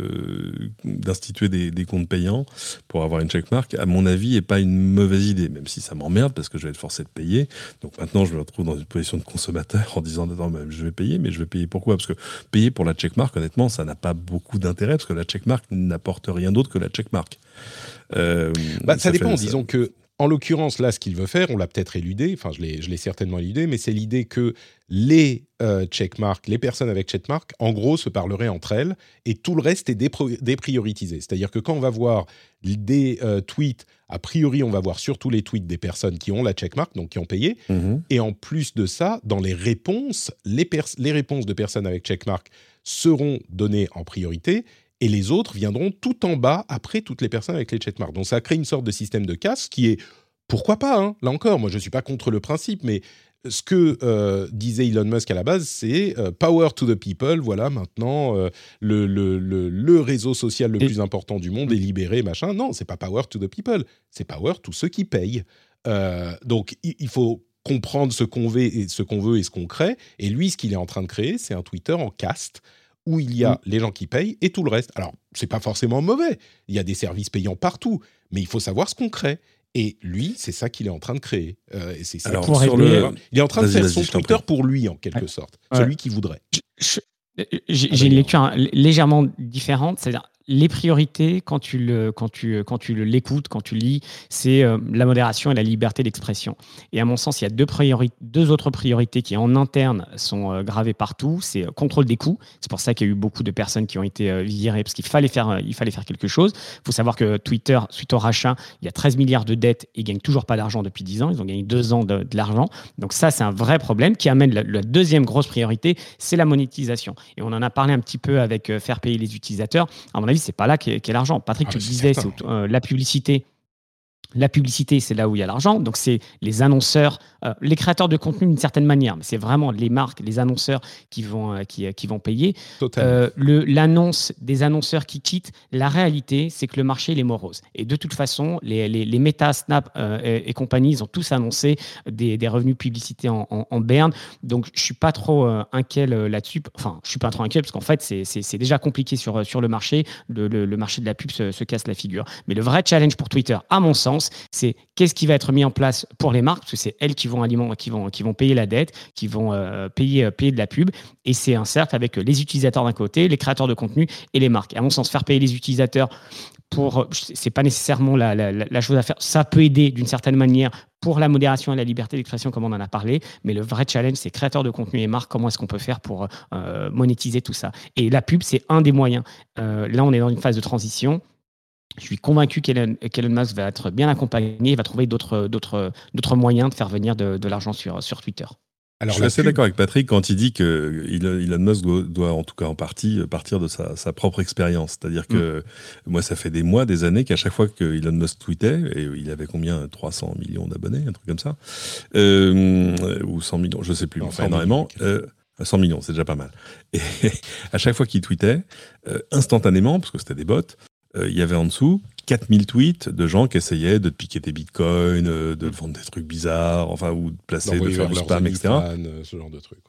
d'instituer des, comptes payants pour avoir une checkmark, à mon avis, est pas une mauvaise idée. Même si ça m'emmerde parce que je vais être forcé de payer. Donc maintenant, je me retrouve dans une position de consommateur en disant attends, je vais payer, mais je vais payer pourquoi? Parce que payer pour la checkmark, honnêtement, ça n'a pas beaucoup d'intérêt parce que la checkmark n'apporte rien d'autre que la checkmark. Euh, bah, ça, dépend. Disons que, en l'occurrence, là, ce qu'il veut faire, on l'a peut-être éludé, enfin, je l'ai certainement éludé, mais c'est l'idée que les euh, checkmarks, les personnes avec checkmark, en gros, se parleraient entre elles et tout le reste est déprioritisé. C'est-à-dire que quand on va voir des euh, tweets, a priori, on va voir surtout les tweets des personnes qui ont la checkmark, donc qui ont payé. Mhm. Et en plus de ça, dans les réponses, les, les réponses de personnes avec checkmark seront données en priorité et les autres viendront tout en bas après toutes les personnes avec les checkmarks. Donc ça crée une sorte de système de casse qui est pourquoi pas hein Là encore, moi je ne suis pas contre le principe, mais ce que euh, disait Elon Musk à la base, c'est euh, power to the people. Voilà, maintenant euh, le, le, le, réseau social le plus important du monde est libéré, machin. Non, c'est pas power to the people, c'est power to ceux qui payent. donc il, faut comprendre ce qu'on veut et ce qu'on veut et ce qu'on crée. Et lui, ce qu'il est en train de créer, c'est un Twitter en caste où il y a mm. les gens qui payent et tout le reste. Alors, c'est pas forcément mauvais. Il y a des services payants partout, mais il faut savoir ce qu'on crée. Et lui, c'est ça qu'il est en train de créer. Euh, et c'est ça. Alors, sur le... Il est en train de faire son Twitter pour lui, en quelque sorte. Celui qui voudrait. J'ai une lecture légèrement différente. C'est-à-dire, les priorités, quand tu le, quand tu, quand tu l'écoutes, quand tu lis, c'est euh, la modération et la liberté d'expression. Et à mon sens, il y a deux, deux autres priorités qui, en interne, sont euh, gravées partout. C'est euh, contrôle des coûts. C'est pour ça qu'il y a eu beaucoup de personnes qui ont été virées parce qu'il fallait faire, il fallait faire quelque chose. Il faut savoir que Twitter, suite au rachat, il y a 13 milliards de dettes et ils gagnent toujours pas d'argent depuis 10 ans. Ils ont gagné 2 ans de, l'argent. Donc ça, c'est un vrai problème qui amène la, deuxième grosse priorité, c'est la monétisation. Et on en a parlé un petit peu avec faire payer les utilisateurs. Avis, c'est pas là qu'est l'argent. Patrick, ah, tu disais, c'est euh, la publicité la publicité, c'est là où il y a l'argent. Donc, c'est les annonceurs, euh, les créateurs de contenu d'une certaine manière, mais c'est vraiment les marques, les annonceurs qui vont, euh, qui, qui, vont payer. Euh, L'annonce des annonceurs qui quittent, la réalité, c'est que le marché, il est morose. Et de toute façon, les, les, les Meta, Snap et, compagnie, ils ont tous annoncé des, des revenus publicités en, en, berne. Donc, je suis pas trop inquiet là-dessus. Enfin, je suis pas trop inquiet parce qu'en fait, c'est déjà compliqué sur, sur le marché. Le, le, le marché de la pub se, se casse la figure. Mais le vrai challenge pour Twitter, à mon sens, c'est qu'est-ce qui va être mis en place pour les marques, parce que c'est elles qui vont, qui vont, qui vont payer la dette, qui vont euh, payer, euh, payer de la pub. Et c'est un cercle avec les utilisateurs d'un côté, les créateurs de contenu et les marques. à mon sens, faire payer les utilisateurs pour, c'est pas nécessairement la, chose à faire. Ça peut aider d'une certaine manière pour la modération et la liberté d'expression, comme on en a parlé. Mais le vrai challenge, c'est créateurs de contenu et marques. Comment est-ce qu'on peut faire pour euh, monétiser tout ça Et la pub, c'est un des moyens. là, on est dans une phase de transition. Je suis convaincu qu'Elon Musk va être bien accompagné et va trouver d'autres moyens de faire venir de, l'argent sur, sur Twitter. Alors, je suis assez d'accord avec Patrick quand il dit que Elon Musk doit, en tout cas en partie partir de sa, propre expérience. C'est-à-dire que mm. moi, ça fait des mois, des années qu'à chaque fois que Elon Musk tweetait, et il avait combien? 300 millions d'abonnés, un truc comme ça, euh, ou 100 millions, je ne sais plus, enfin énormément. 100 millions, c'est déjà pas mal. Et [LAUGHS] à chaque fois qu'il tweetait, euh, instantanément, parce que c'était des bots, euh, il y avait en dessous 4000 tweets de gens qui essayaient de te piquer tes bitcoins, euh, de vendre des trucs bizarres, enfin, ou de placer, de faire du spam, etc. Euh, ce genre de trucs.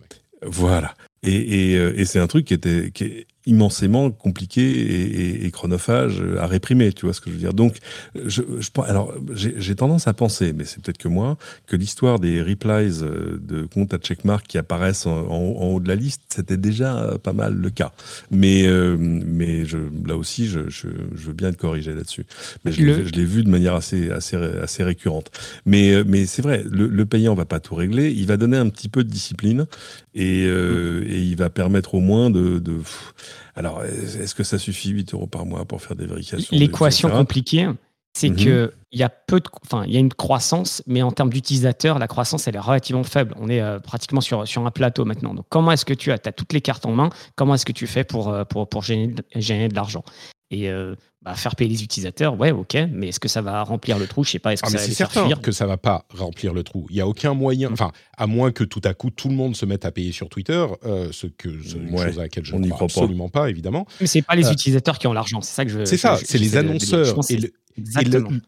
Voilà. Et, et, c'est un truc qui était qui est immensément compliqué et, chronophage à réprimer, tu vois ce que je veux dire. Donc, je, je alors j'ai tendance à penser, mais c'est peut-être que moi, que l'histoire des replies euh, de comptes à checkmark qui apparaissent en, haut de la liste, c'était déjà pas mal le cas. Mais euh, mais je, là aussi, je, je, veux bien être corrigé là-dessus. Mais je l'ai vu de manière assez assez assez récurrente. Mais euh, mais c'est vrai, le, le, payant va pas tout régler. Il va donner un petit peu de discipline et, et il va permettre au moins de, de alors, est-ce que ça suffit 8 euros par mois pour faire des vérifications L'équation compliquée, c'est mhm. que il y a peu de, enfin, il y a une croissance, mais en termes d'utilisateurs, la croissance elle est relativement faible. On est euh, pratiquement sur, sur un plateau maintenant. Donc, comment est-ce que tu as, as toutes les cartes en main? Comment est-ce que tu fais pour, euh, pour, de l'argent? Et euh, bah, faire payer les utilisateurs, ouais, ok, mais est-ce que ça va remplir le trou? Je sais pas. Est-ce que ah, ça va C'est certain que ça va pas remplir le trou. Il y a aucun moyen, enfin, à moins que tout à coup tout le monde se mette à payer sur Twitter, euh, ce que c'est une chose à laquelle je ne crois absolument pas. évidemment. Mais c'est pas les euh, utilisateurs qui ont l'argent, c'est ça que je. C'est ça, c'est les annéceurs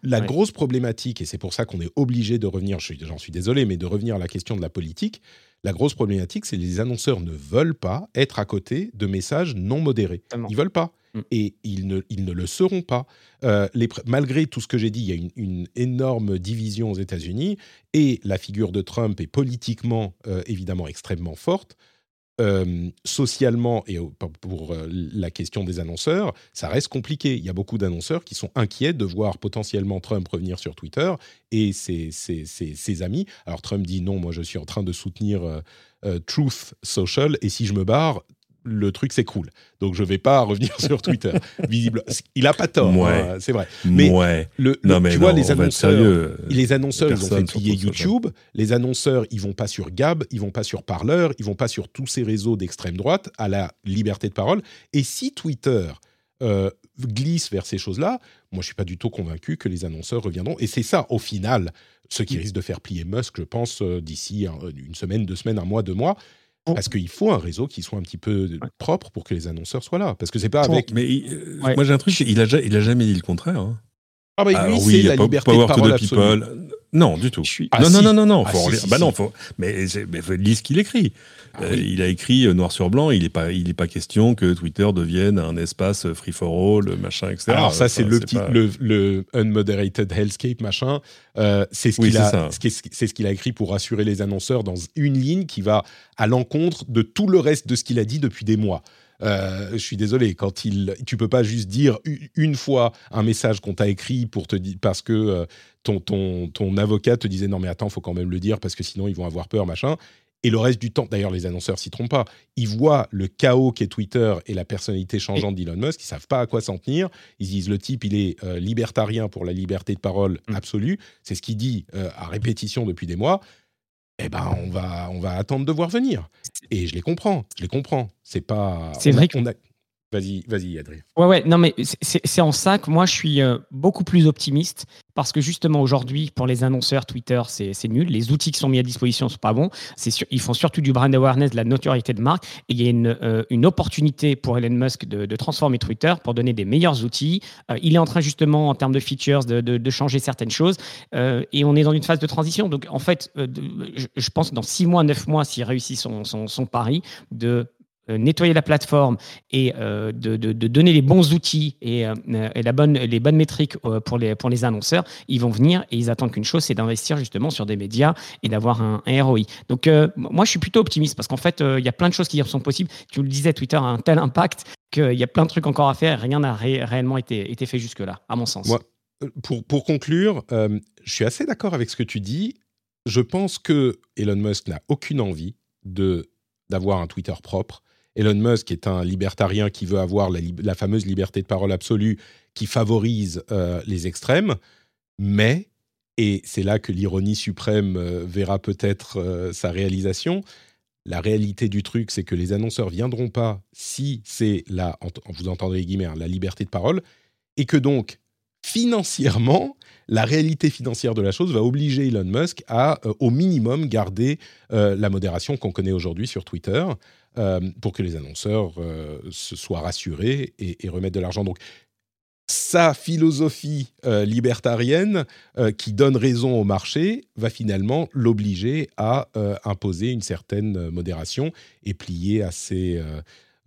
la grosse problématique, et c'est pour ça qu'on est obligé de revenir, j'en suis désolé, mais de revenir à la question de la politique, la grosse problématique, c'est que les annonceurs ne veulent pas être à côté de messages non modérés. Ils Ils veulent pas. Mm. Et ils ne, ils ne le seront pas. Euh, malgré tout ce que j'ai dit, il y a une, énorme division aux États-Unis et la figure de Trump est politiquement euh, évidemment extrêmement forte. Euh, socialement et pour la question des annonceurs, ça reste compliqué. Il y a beaucoup d'annonceurs qui sont inquiets de voir potentiellement Trump revenir sur Twitter et ses, amis. Alors Trump dit non, moi je suis en train de soutenir Truth Social et si je me barre, le truc s'écroule. Donc je ne vais pas revenir [LAUGHS] sur Twitter. Visible, il a pas tort, hein, c'est vrai. Mais, le, tu vois les annonceurs, les annonceurs, ils ont fait plier YouTube. Les annonceurs, ils vont pas sur Gab, ils vont pas sur Parleur, ils vont pas sur tous ces réseaux d'extrême droite à la liberté de parole. Et si Twitter euh, glisse vers ces choses-là, moi je suis pas du tout convaincu que les annonceurs reviendront. Et c'est ça, au final, ce qui risque de faire plier Musk, je pense, euh, d'ici une semaine, deux semaines, un mois, deux mois parce qu'il faut un réseau qui soit un petit peu propre pour que les annonceurs soient là. Parce que c'est pas avec. Mais euh, moi j'ai un truc, il a, il a jamais dit le contraire. Hein. Ah bah lui, c'est la liberté de parole absolue. Non, du tout. Ah, non, non, non, non, non, ah, faut bah non, faut... mais, mais ce qu'il écrit. Ah euh, il a écrit euh, noir sur blanc. Il n'est pas, il est pas question que Twitter devienne un espace free for all, machin, etc. Alors ça, c'est le petit, le, le, unmoderated hellscape, machin. Euh, c'est ce qu'il a, c'est ce qu'il a écrit pour rassurer les annonceurs dans une ligne qui va à l'encontre de tout le reste de ce qu'il a dit depuis des mois. Je suis désolé, quand il, tu peux pas juste dire une fois un message qu'on t'a écrit pour te dire parce que ton, ton, ton avocat te disait non mais attends, faut quand même le dire parce que sinon ils vont avoir peur, machin. Et le reste du temps, d'ailleurs, les annonceurs s'y trompent pas. Ils voient le chaos qu'est Twitter et la personnalité changeante d'Elon Musk. Ils savent pas à quoi s'en tenir. Ils disent le type, il est euh, libertarien pour la liberté de parole mm. absolue. C'est ce qu'il dit euh, à répétition depuis des mois. Eh ben, on va, on va attendre de voir venir. Et je les comprends. Je les comprends. C'est pas. C'est vrai qu'on a. Vas-y, vas-y, Adrien. Ouais, ouais, non, mais c'est en ça que moi, je suis euh, beaucoup plus optimiste parce que justement, aujourd'hui, pour les annonceurs, Twitter, c'est nul. Les outils qui sont mis à disposition ne sont pas bons. Ils font surtout du brand awareness, de la notoriété de marque. Et il y a une, euh, opportunité pour Elon Musk de, transformer Twitter pour donner des meilleurs outils. Euh, il est en train, justement, en termes de features, de, changer certaines choses. et on est dans une phase de transition. Donc, en fait, je, pense que dans six mois, neuf mois, s'il réussit son, pari de nettoyer la plateforme et euh, de, donner les bons outils et, euh, la bonne, les bonnes métriques pour les, pour les annonceurs, ils vont venir et ils attendent qu'une chose, c'est d'investir justement sur des médias et d'avoir un, ROI. Donc moi, je suis plutôt optimiste parce qu'en fait, il y a plein de choses qui sont possibles. Tu le disais, Twitter a un tel impact qu'il y a plein de trucs encore à faire. Rien n'a réellement été, été fait jusque-là, à mon sens. pour, pour conclure, je suis assez d'accord avec ce que tu dis. Je pense que Elon Musk n'a aucune envie de d'avoir un Twitter propre. Elon Musk est un libertarien qui veut avoir la, fameuse liberté de parole absolue qui favorise euh, les extrêmes, mais, et c'est là que l'ironie suprême euh, verra peut-être euh, sa réalisation, la réalité du truc, c'est que les annonceurs viendront pas si c'est la, vous entendez les guillemets, hein, la liberté de parole, et que donc financièrement, la réalité financière de la chose va obliger Elon Musk à, au minimum, garder la modération qu'on connaît aujourd'hui sur Twitter. Euh, pour que les annonceurs euh, se soient rassurés et, remettent de l'argent. Donc, sa philosophie euh, libertarienne qui donne raison au marché va finalement l'obliger à imposer une certaine modération et plier à ces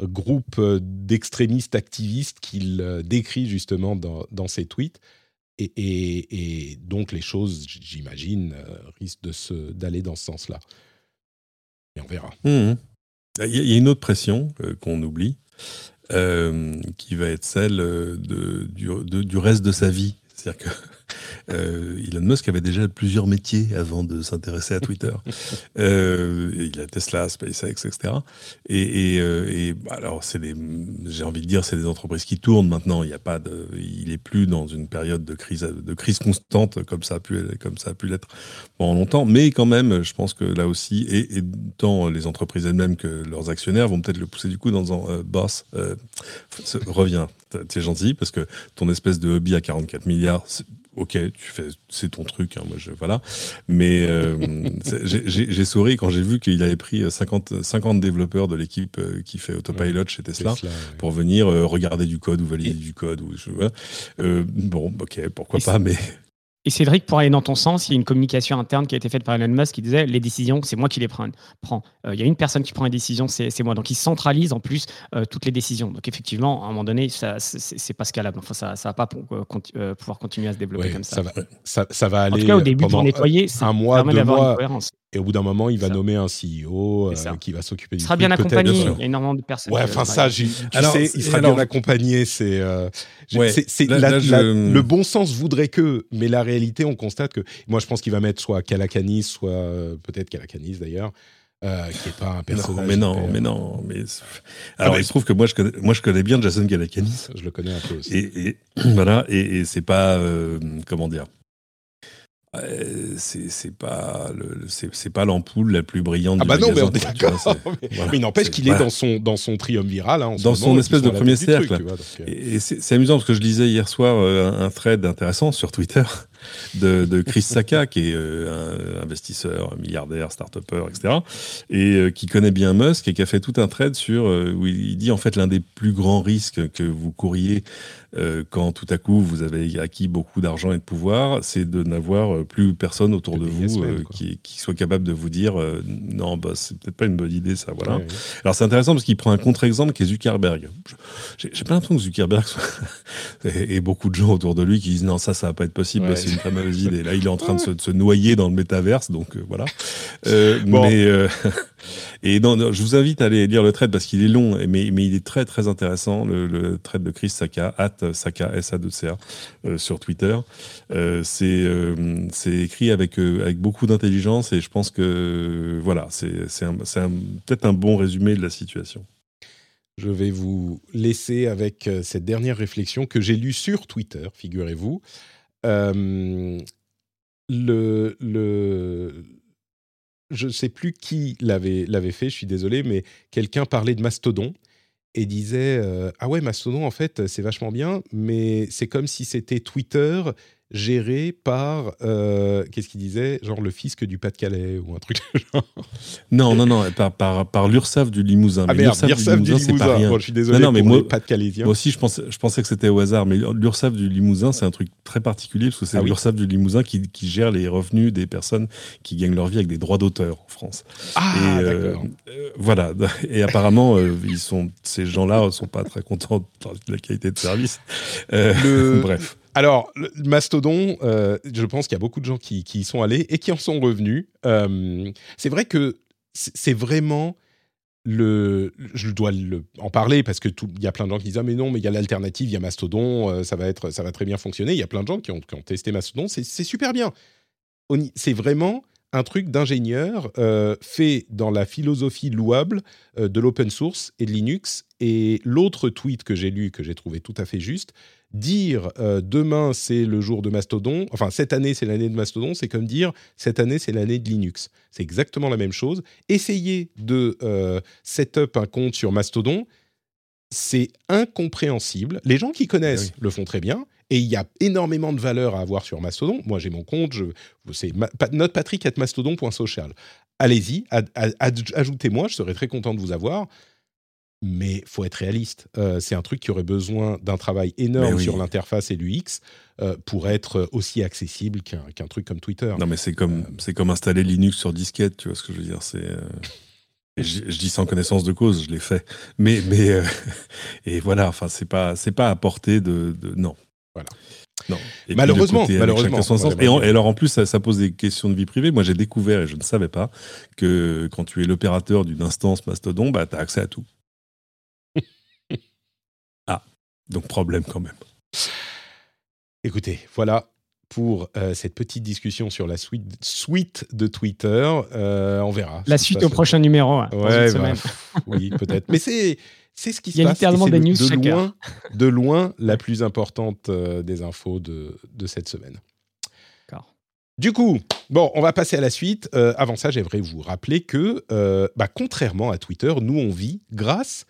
groupes d'extrémistes activistes qu'il décrit justement dans, ses tweets. Et, donc les choses, j'imagine, risquent d'aller dans ce sens-là. Et on verra. Mmh il y, a une autre pression euh, qu'on oublie, euh, qui va être celle euh, du, reste de sa vie. Euh, Elon Musk avait déjà plusieurs métiers avant de s'intéresser à Twitter. [LAUGHS] euh, il a Tesla, SpaceX, etc. Et, et, euh, et alors, c'est des, j'ai envie de dire, c'est des entreprises qui tournent maintenant. Il n'y a pas de, il est plus dans une période de crise, de crise constante comme ça a pu, comme ça a pu l'être pendant longtemps. Mais quand même, je pense que là aussi, et, et tant les entreprises elles-mêmes que leurs actionnaires vont peut-être le pousser du coup dans un euh, boss, euh, revient. T'es gentil parce que ton espèce de hobby à 44 milliards, ok, tu fais, c'est ton truc, hein, moi je, voilà. Mais euh, [LAUGHS] j'ai souri quand j'ai vu qu'il avait pris 50, 50 développeurs de l'équipe euh, qui fait Autopilot chez Tesla, pour venir regarder du code ou valider du code. Ou, bon, ok, pourquoi pas, mais et Cédric, pour aller dans ton sens, il y a une communication interne qui a été faite par Elon Musk qui disait les décisions, c'est moi qui les prends. Euh, il y a une personne qui prend les décisions, c'est moi. Donc il centralise en plus euh, toutes les décisions. Donc effectivement, à un moment donné, c'est pas scalable. Enfin, ça ne va pas euh, pouvoir continuer à se développer comme ça. Ça va, ça, ça va aller. En tout cas, au début, pour nettoyer, un mois, deux mois. Et au bout d'un moment, il va nommer un CEO qui va s'occuper du. Il sera bien accompagné. Il y a énormément de personnes. Ouais, enfin ça, tu sais, il sera bien accompagné. C'est, le bon sens voudrait que, mais la réalité, on constate que. Moi, je pense qu'il va mettre soit Kalakanis, soit euh, peut-être Kalakanis d'ailleurs. Euh, qui est pas un personnage. mais non, mais non, mais alors il se trouve que moi je connais, moi je connais bien Jason Kalakanis. Je le connais un peu aussi. Et, voilà, et, c'est pas euh, comment dire, euh, c'est pas c'est pas l'ampoule la plus brillante ah du bah non mais d'accord [LAUGHS] mais, il n'empêche qu'il est dans son dans son triumviral hein, dans son espèce de premier cercle euh. et, c'est amusant parce que je lisais hier soir euh, un, thread intéressant sur Twitter [LAUGHS] de, Chris Saka qui est un investisseur milliardaire start-upper etc et qui connaît bien Musk et qui a fait tout un thread sur où il dit en fait l'un des plus grands risques que vous courriez euh, quand tout à coup vous avez acquis beaucoup d'argent et de pouvoir, c'est de n'avoir euh, plus personne autour de vous euh, qui, soit capable de vous dire non, bah, c'est peut-être pas une bonne idée ça. Voilà. Alors c'est intéressant parce qu'il prend un contre-exemple qui est Zuckerberg. J'ai pas l'impression que Zuckerberg [LAUGHS] soit... et, beaucoup de gens autour de lui qui disent non, ça, ça va pas être possible, c'est une très mauvaise idée. Là, il est en train de se, noyer dans le métaverse, donc voilà. Mais. [LAUGHS] Et je vous invite à aller lire le trade parce qu'il est long, mais, il est très très intéressant, le, le de Chris Saka, at Saka, s a 2 c euh, sur Twitter. Euh, euh, c'est écrit avec, avec beaucoup d'intelligence et je pense que voilà, c'est peut-être un bon résumé de la situation. Je vais vous laisser avec cette dernière réflexion que j'ai lue sur Twitter, figurez-vous. le, le, je ne sais plus qui l'avait fait, je suis désolé, mais quelqu'un parlait de Mastodon et disait euh, Ah ouais, Mastodon, en fait, c'est vachement bien, mais c'est comme si c'était Twitter géré par, euh, qu'est-ce qu'il disait Genre le fisc du Pas-de-Calais ou un truc genre. Non, non, non, par, par, par l'URSAF du Limousin. Ah mais l'URSAF du Limousin, c'est pas rien. je suis désolé non, non, mais moi, pas de Moi aussi, je pensais, je pensais que c'était au hasard, mais l'URSAF du Limousin, c'est un truc très particulier parce que c'est ah l'URSAF du Limousin qui, qui, gère les revenus des personnes qui gagnent leur vie avec des droits d'auteur en France. Ah, Et, euh, euh, voilà. [LAUGHS] Et apparemment, ils sont, ces gens-là ne sont pas très contents de la qualité de service. [LAUGHS] Bref. Alors, Mastodon, euh, je pense qu'il y a beaucoup de gens qui, y sont allés et qui en sont revenus. Euh, c'est vrai que c'est vraiment le. Je dois en parler parce que il y a plein de gens qui disent ah mais non mais il y a l'alternative, il y a Mastodon, euh, ça va être ça va très bien fonctionner. Il y a plein de gens qui ont, testé Mastodon, c'est super bien. C'est vraiment un truc d'ingénieur fait dans la philosophie louable de l'open source et de Linux. Et l'autre tweet que j'ai lu, que j'ai trouvé tout à fait juste, dire euh, demain c'est le jour de Mastodon, enfin cette année c'est l'année de Mastodon, c'est comme dire cette année c'est l'année de Linux. C'est exactement la même chose. Essayer de euh, set up un compte sur Mastodon, c'est incompréhensible. Les gens qui connaissent le font très bien. Et il y a énormément de valeur à avoir sur Mastodon. Moi, j'ai mon compte, c'est notrepatrick.mastodon.social. Allez-y, ajoutez-moi, je serai très content de vous avoir mais faut être réaliste. Euh, c'est un truc qui aurait besoin d'un travail énorme sur l'interface et l'UX euh, pour être aussi accessible qu'un truc comme Twitter. Non, mais c'est comme, euh, c'est comme installer Linux sur disquette, tu vois ce que je veux dire. C'est, [LAUGHS] je, dis sans connaissance de cause, je l'ai fait. Mais, mais [LAUGHS] et voilà, enfin, c'est pas, c'est pas à portée de, non. Voilà. Non. malheureusement, malheureusement. Et, alors en plus, ça, ça, pose des questions de vie privée. Moi, j'ai découvert, et je ne savais pas, que quand tu es l'opérateur d'une instance Mastodon, bah, tu as accès à tout. Donc problème quand même. Écoutez, voilà pour euh, cette petite discussion sur la suite, de Twitter. Euh, on verra. La suite au prochain numéro. Ouais, bah, oui, peut-être. Mais c'est c'est ce qui se passe. Il y a littéralement des news de, loin, de loin la plus importante euh, des infos de, de cette semaine. Du coup, bon, on va passer à la suite. avant ça, j'aimerais vous rappeler que, bah, contrairement à Twitter, nous on vit grâce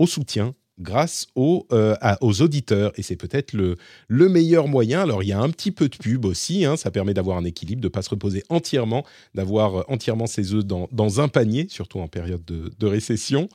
au soutien grâce aux, euh, aux auditeurs. Et c'est peut-être le, le meilleur moyen. Alors, il y a un petit peu de pub aussi. Hein. ça permet d'avoir un équilibre, de ne pas se reposer entièrement, d'avoir entièrement ses œufs dans, dans, un panier, surtout en période de, récession.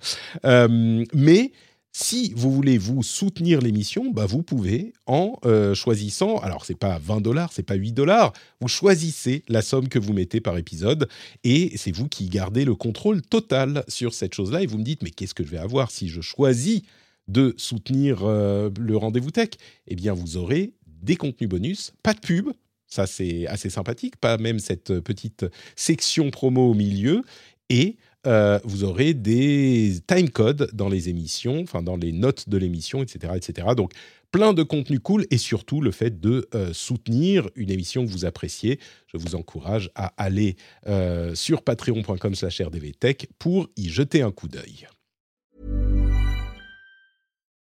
Euh, mais si vous voulez vous soutenir l'émission, bah vous pouvez en euh, choisissant, alors c'est pas 20 dollars, c'est pas 8 dollars, vous choisissez la somme que vous mettez par épisode et c'est vous qui gardez le contrôle total sur cette chose-là et vous me dites mais qu'est-ce que je vais avoir si je choisis de soutenir euh, le rendez-vous tech Eh bien vous aurez des contenus bonus, pas de pub, ça c'est assez sympathique, pas même cette petite section promo au milieu et euh, vous aurez des time codes dans les émissions, enfin dans les notes de l'émission, etc., etc. Donc plein de contenu cool et surtout le fait de euh, soutenir une émission que vous appréciez. Je vous encourage à aller sur patreon.com/rdvtech pour y jeter un coup d'œil.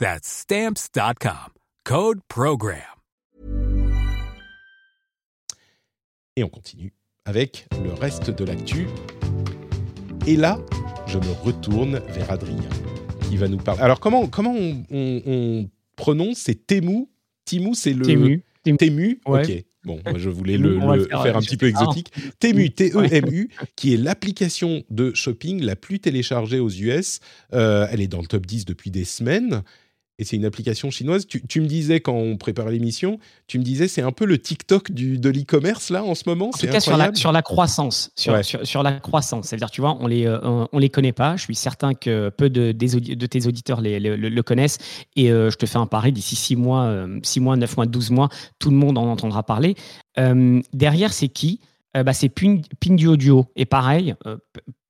That's stamps.com. Code Program. Et on continue avec le reste de l'actu. Et là, je me retourne vers Adrien qui va nous parler. Alors, comment, comment on, on, on prononce C'est Temu? Temu, c'est le. Temu. Temu, ok. Bon, moi je voulais le, le faire, faire, un petit peu exotique. Temu, T-E-M-U, qui est l'application de shopping la plus téléchargée aux US. Euh, elle est dans le top 10 depuis des semaines et c'est une application chinoise. Tu, me disais quand on préparait l'émission, tu me disais c'est un peu le TikTok du, de l'e-commerce là en ce moment. En tout cas sur la, sur la croissance, sur, sur, la croissance. C'est-à-dire tu vois, on les euh, on, les connaît pas. Je suis certain que peu de, de tes auditeurs les, le, connaissent et euh, je te fais un pari d'ici 6 mois, 6 euh, mois, 9 mois, 12 mois, tout le monde en entendra parler. derrière, c'est qui? Bah, c'est Pin, Duo Duo. Et pareil,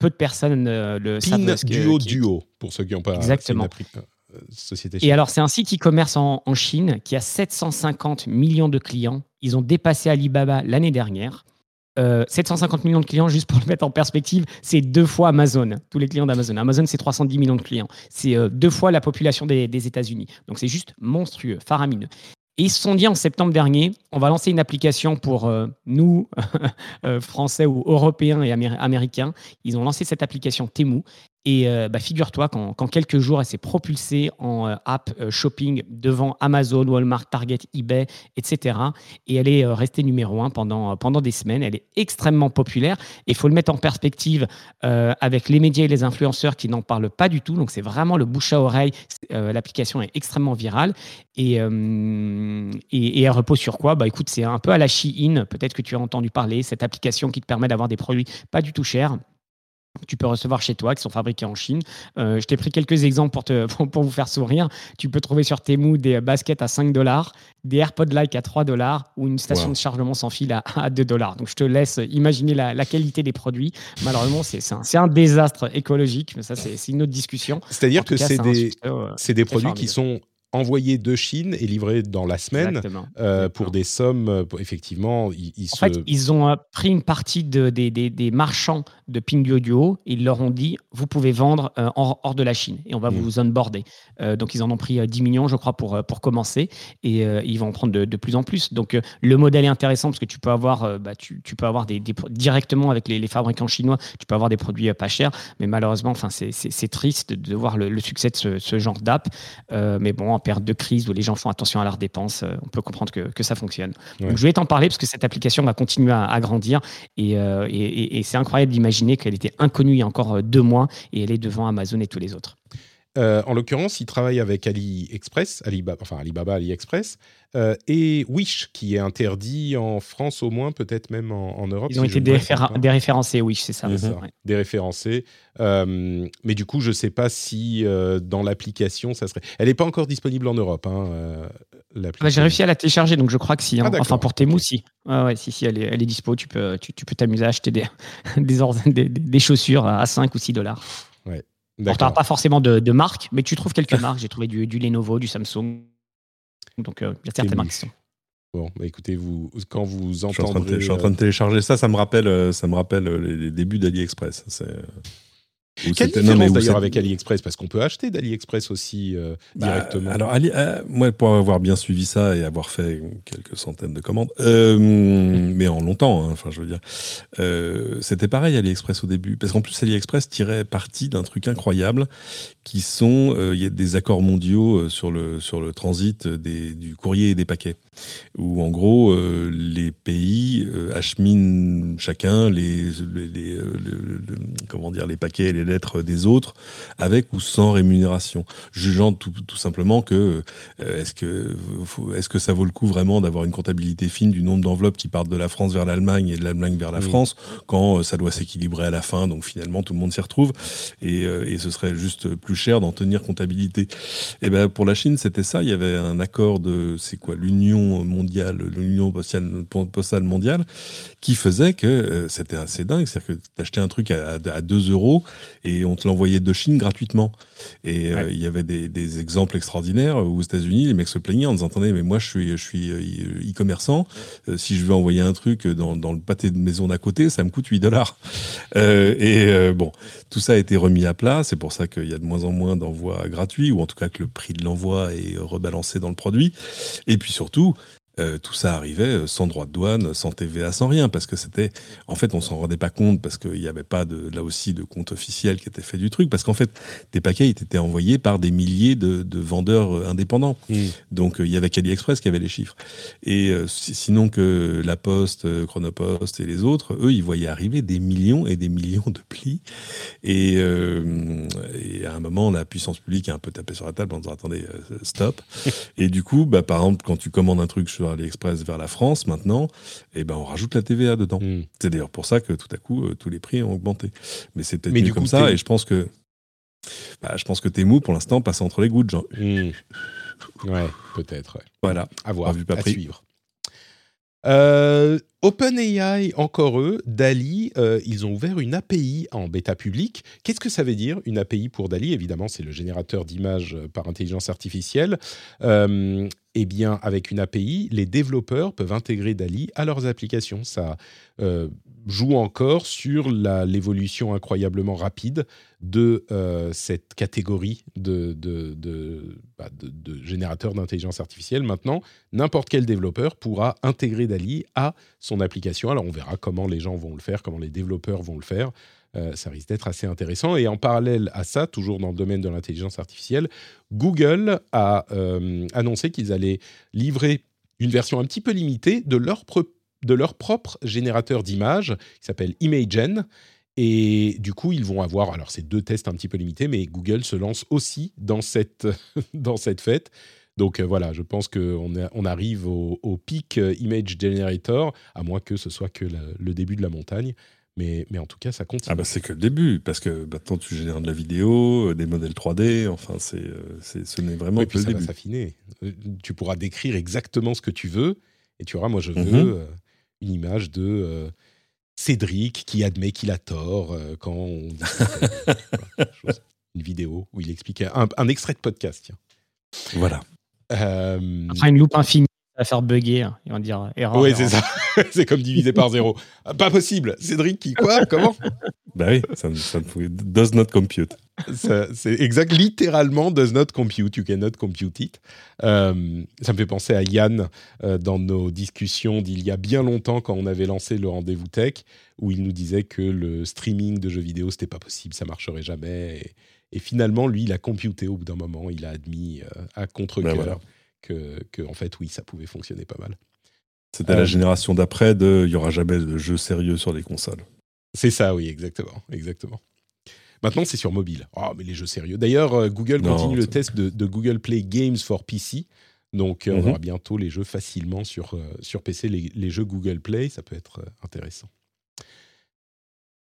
peu de personnes le Pin savent. Duo Duo, pour ceux qui n'ont pas. Exactement. Société Et alors, c'est un site e-commerce en, en, Chine qui a 750 millions de clients. Ils ont dépassé Alibaba l'année dernière. 750 euh, millions de clients, juste pour le mettre en perspective, c'est deux fois Amazon, tous les clients d'Amazon. Amazon, c'est 310 millions de clients. C'est euh, deux fois la population des, des États-Unis. Donc, c'est juste monstrueux, faramineux. Et ils se sont dit en septembre dernier, on va lancer une application pour euh, nous, [LAUGHS] Français ou Européens et Américains. Ils ont lancé cette application Temu et euh, bah, figure-toi qu'en quelques jours, elle s'est propulsée en euh, app euh, shopping devant Amazon, Walmart, Target, eBay, etc. Et elle est restée numéro un pendant, pendant des semaines. Elle est extrêmement populaire. Et il faut le mettre en perspective avec les médias et les influenceurs qui n'en parlent pas du tout. Donc c'est vraiment le bouche à oreille. L'application est extrêmement virale. Et, et, elle repose sur quoi? Bah, Écoute, c'est un peu à la Shein. Peut-être que tu as entendu parler. Cette application qui te permet d'avoir des produits pas du tout chers tu peux recevoir chez toi, qui sont fabriqués en Chine. Euh, je t'ai pris quelques exemples pour, te, [LAUGHS] pour, vous faire sourire. Tu peux trouver sur Temu des baskets à 5 dollars, des AirPods Like à 3 dollars ou une station de chargement sans fil à, à 2 dollars. Donc je te laisse imaginer la, qualité des produits. Malheureusement, c'est un, un, désastre écologique, mais ça, c'est une autre discussion. C'est-à-dire que c'est des, euh, des produits qui sont envoyé de Chine et livré dans la semaine euh, pour des sommes, euh, effectivement, ils, en fait, ils ont pris une partie de, des, des, marchands de Ping Audio et ils leur ont dit, vous pouvez vendre hors, de la Chine et on va mm. vous onboarder. donc, ils en ont pris 10 millions, je crois, pour, pour commencer et ils vont en prendre de, de, plus en plus. Donc, le modèle est intéressant parce que tu peux avoir, bah, tu, tu, peux avoir des, directement avec les, les, fabricants chinois, tu peux avoir des produits pas chers, mais malheureusement, enfin, c'est triste de, voir le, succès de ce, ce genre d'app. mais bon, période de crise où les gens font attention à leurs dépenses, euh, on peut comprendre que, que ça fonctionne. Donc, je vais t'en parler parce que cette application va continuer à, grandir euh, et, et, c'est incroyable d'imaginer qu'elle était inconnue il y a encore euh, deux mois et elle est devant Amazon et tous les autres. En l'occurrence, il travaille avec AliExpress, Alibaba, enfin Alibaba AliExpress, et Wish, qui est interdit en France au moins, peut-être même en, Europe. Ils ont été déréférencés, Wish, c'est ça. Déréférencés. Euh, mais du coup, je ne sais pas si euh, dans l'application, ça serait. Elle n'est pas encore disponible en Europe. Hein, euh, bah, J'ai réussi à la télécharger, donc je crois que si. Hein. Ah, enfin, pour Temu, si. ouais, si, si, elle est, elle est dispo. Tu peux, tu, tu peux t'amuser à acheter des, [LAUGHS] des, des, chaussures à 5 ou 6 dollars. Ouais. Tu pas forcément de, de marque, mais tu trouves quelques [LAUGHS] marques. J'ai trouvé du, du, Lenovo, du Samsung. Donc, il y a certaines marques qui sont. Bon, bah écoutez, vous, quand vous entendrez... Je suis en train de, télécharger ça, ça me rappelle, ça me rappelle les débuts d'AliExpress. C'est quelle différence d'ailleurs avec AliExpress? Parce qu'on peut acheter d'AliExpress aussi euh, bah, directement. Alors, euh, moi, pour avoir bien suivi ça et avoir fait quelques centaines de commandes, euh, mais en longtemps, hein, enfin, je veux dire, c'était pareil AliExpress au début. Parce qu'en plus, AliExpress tirait parti d'un truc incroyable qui sont il y a des accords mondiaux sur le, sur le transit des, du courrier et des paquets. Où en gros, les pays acheminent chacun les, les, comment dire, les paquets et les lettres des autres, avec ou sans rémunération, jugeant tout, simplement que euh, est-ce que est-ce que ça vaut le coup vraiment d'avoir une comptabilité fine du nombre d'enveloppes qui partent de la France vers l'Allemagne et de l'Allemagne vers la France quand euh, ça doit s'équilibrer à la fin, donc finalement tout le monde s'y retrouve et, euh, et, ce serait juste plus cher d'en tenir comptabilité. Et ben pour la Chine c'était ça, il y avait un accord de c'est quoi l'Union mondiale, l'Union postale mondiale qui faisait que c'était assez dingue, c'est-à-dire que tu achetais un truc à, à 2 euros et on te l'envoyait de Chine gratuitement. Et euh, il y avait des, exemples extraordinaires aux États-Unis, les mecs se plaignaient en disant attendez, mais moi je suis, je suis euh, e-commerçant, euh, si je veux envoyer un truc dans, dans, le pâté de maison d'à côté, ça me coûte 8 dollars. [LAUGHS] et bon, tout ça a été remis à plat, c'est pour ça qu'il y a de moins en moins d'envois gratuits, ou en tout cas que le prix de l'envoi est rebalancé dans le produit. Et puis surtout, euh, tout ça arrivait euh, sans droit de douane, sans TVA, sans rien, parce que c'était, en fait, on s'en rendait pas compte parce qu'il n'y avait pas de, là aussi de compte officiel qui était fait du truc, parce qu'en fait, des paquets étaient envoyés par des milliers de, vendeurs euh, indépendants. Mmh. Donc, il y avait AliExpress qui avait les chiffres. Et sinon que La Poste, Chronopost et les autres, eux, ils voyaient arriver des millions et des millions de plis. Et, et à un moment, la puissance publique a un peu tapé sur la table en disant attendez, stop. [LAUGHS] et du coup, bah, par exemple, quand tu commandes un truc sur AliExpress vers la France maintenant, et eh ben on rajoute la TVA dedans. Hmm. C'est d'ailleurs pour ça que tout à coup euh, tous les prix ont augmenté. Mais c'est peut-être mieux comme ça et je pense que bah, je pense que Temu pour l'instant passe entre les gouttes, genre. Hmm. Ouais, peut-être. Voilà. À voir, pas à suivre. Euh, OpenAI, encore eux, DALI, euh, ils ont ouvert une API en bêta public. Qu'est-ce que ça veut dire, une API pour DALI? Évidemment, c'est le générateur d'images par intelligence artificielle. Euh, eh bien, avec une API, les développeurs peuvent intégrer DALI à leurs applications. Ça euh, joue encore sur l'évolution incroyablement rapide de euh, cette catégorie bah, de générateurs d'intelligence artificielle. Maintenant, n'importe quel développeur pourra intégrer DALI à son application. Alors, on verra comment les gens vont le faire, comment les développeurs vont le faire. Euh, ça risque d'être assez intéressant. Et en parallèle à ça, toujours dans le domaine de l'intelligence artificielle, Google a euh, annoncé qu'ils allaient livrer une version un petit peu limitée de leur, propre générateur d'images qui s'appelle Imagen. Et du coup, ils vont avoir, alors c'est deux tests un petit peu limités, mais Google se lance aussi dans cette, [LAUGHS] fête. Donc euh, voilà, je pense qu'on on arrive au, peak Image Generator, à moins que ce soit que le début de la montagne. Mais, mais en tout cas, ça continue. Ah bah c'est que le début, parce que maintenant tu génères de la vidéo, euh, des modèles 3D, enfin c'est, euh, c'est ce n'est vraiment que le début. va s'affiner. Euh, tu pourras décrire exactement ce que tu veux, et tu auras, moi je veux mhm. une image de Cédric qui admet qu'il a tort quand on [LAUGHS] une vidéo où il expliquait un, un extrait de podcast. Tiens. Voilà. Euh, Enfin, une loupe infinie va faire bugger. hein. Ils vont dire euh, erreur. Oui, c'est ça. [LAUGHS] c'est comme divisé par zéro. Ah, Pas possible. Cédric, qui quoi Comment? Bah oui, ça, ne- ça does not compute. C'est exact, littéralement does not compute. You cannot compute it. Euh, ça me fait penser à Yann euh, dans nos discussions d'il y a bien longtemps quand on avait lancé le rendez-vous tech, où il nous disait que le streaming de jeux vidéo c'était pas possible, ça marcherait jamais. Et, et finalement, lui, il a computé au bout d'un moment. Il a admis euh, à contre-cœur Ben voilà. Que, que, en fait, oui, ça pouvait fonctionner pas mal. C'était Euh, la génération d'après de il y aura jamais de jeux sérieux sur les consoles. C'est ça, oui, exactement, exactement. Maintenant, c'est sur mobile. Oh, mais les jeux sérieux. D'ailleurs, euh, Google Non, continue le test de, de Google Play Games for PC. Donc, euh, on Mhm. aura bientôt les jeux facilement sur, euh, sur PC, les, les jeux Google Play. Ça peut être euh, intéressant.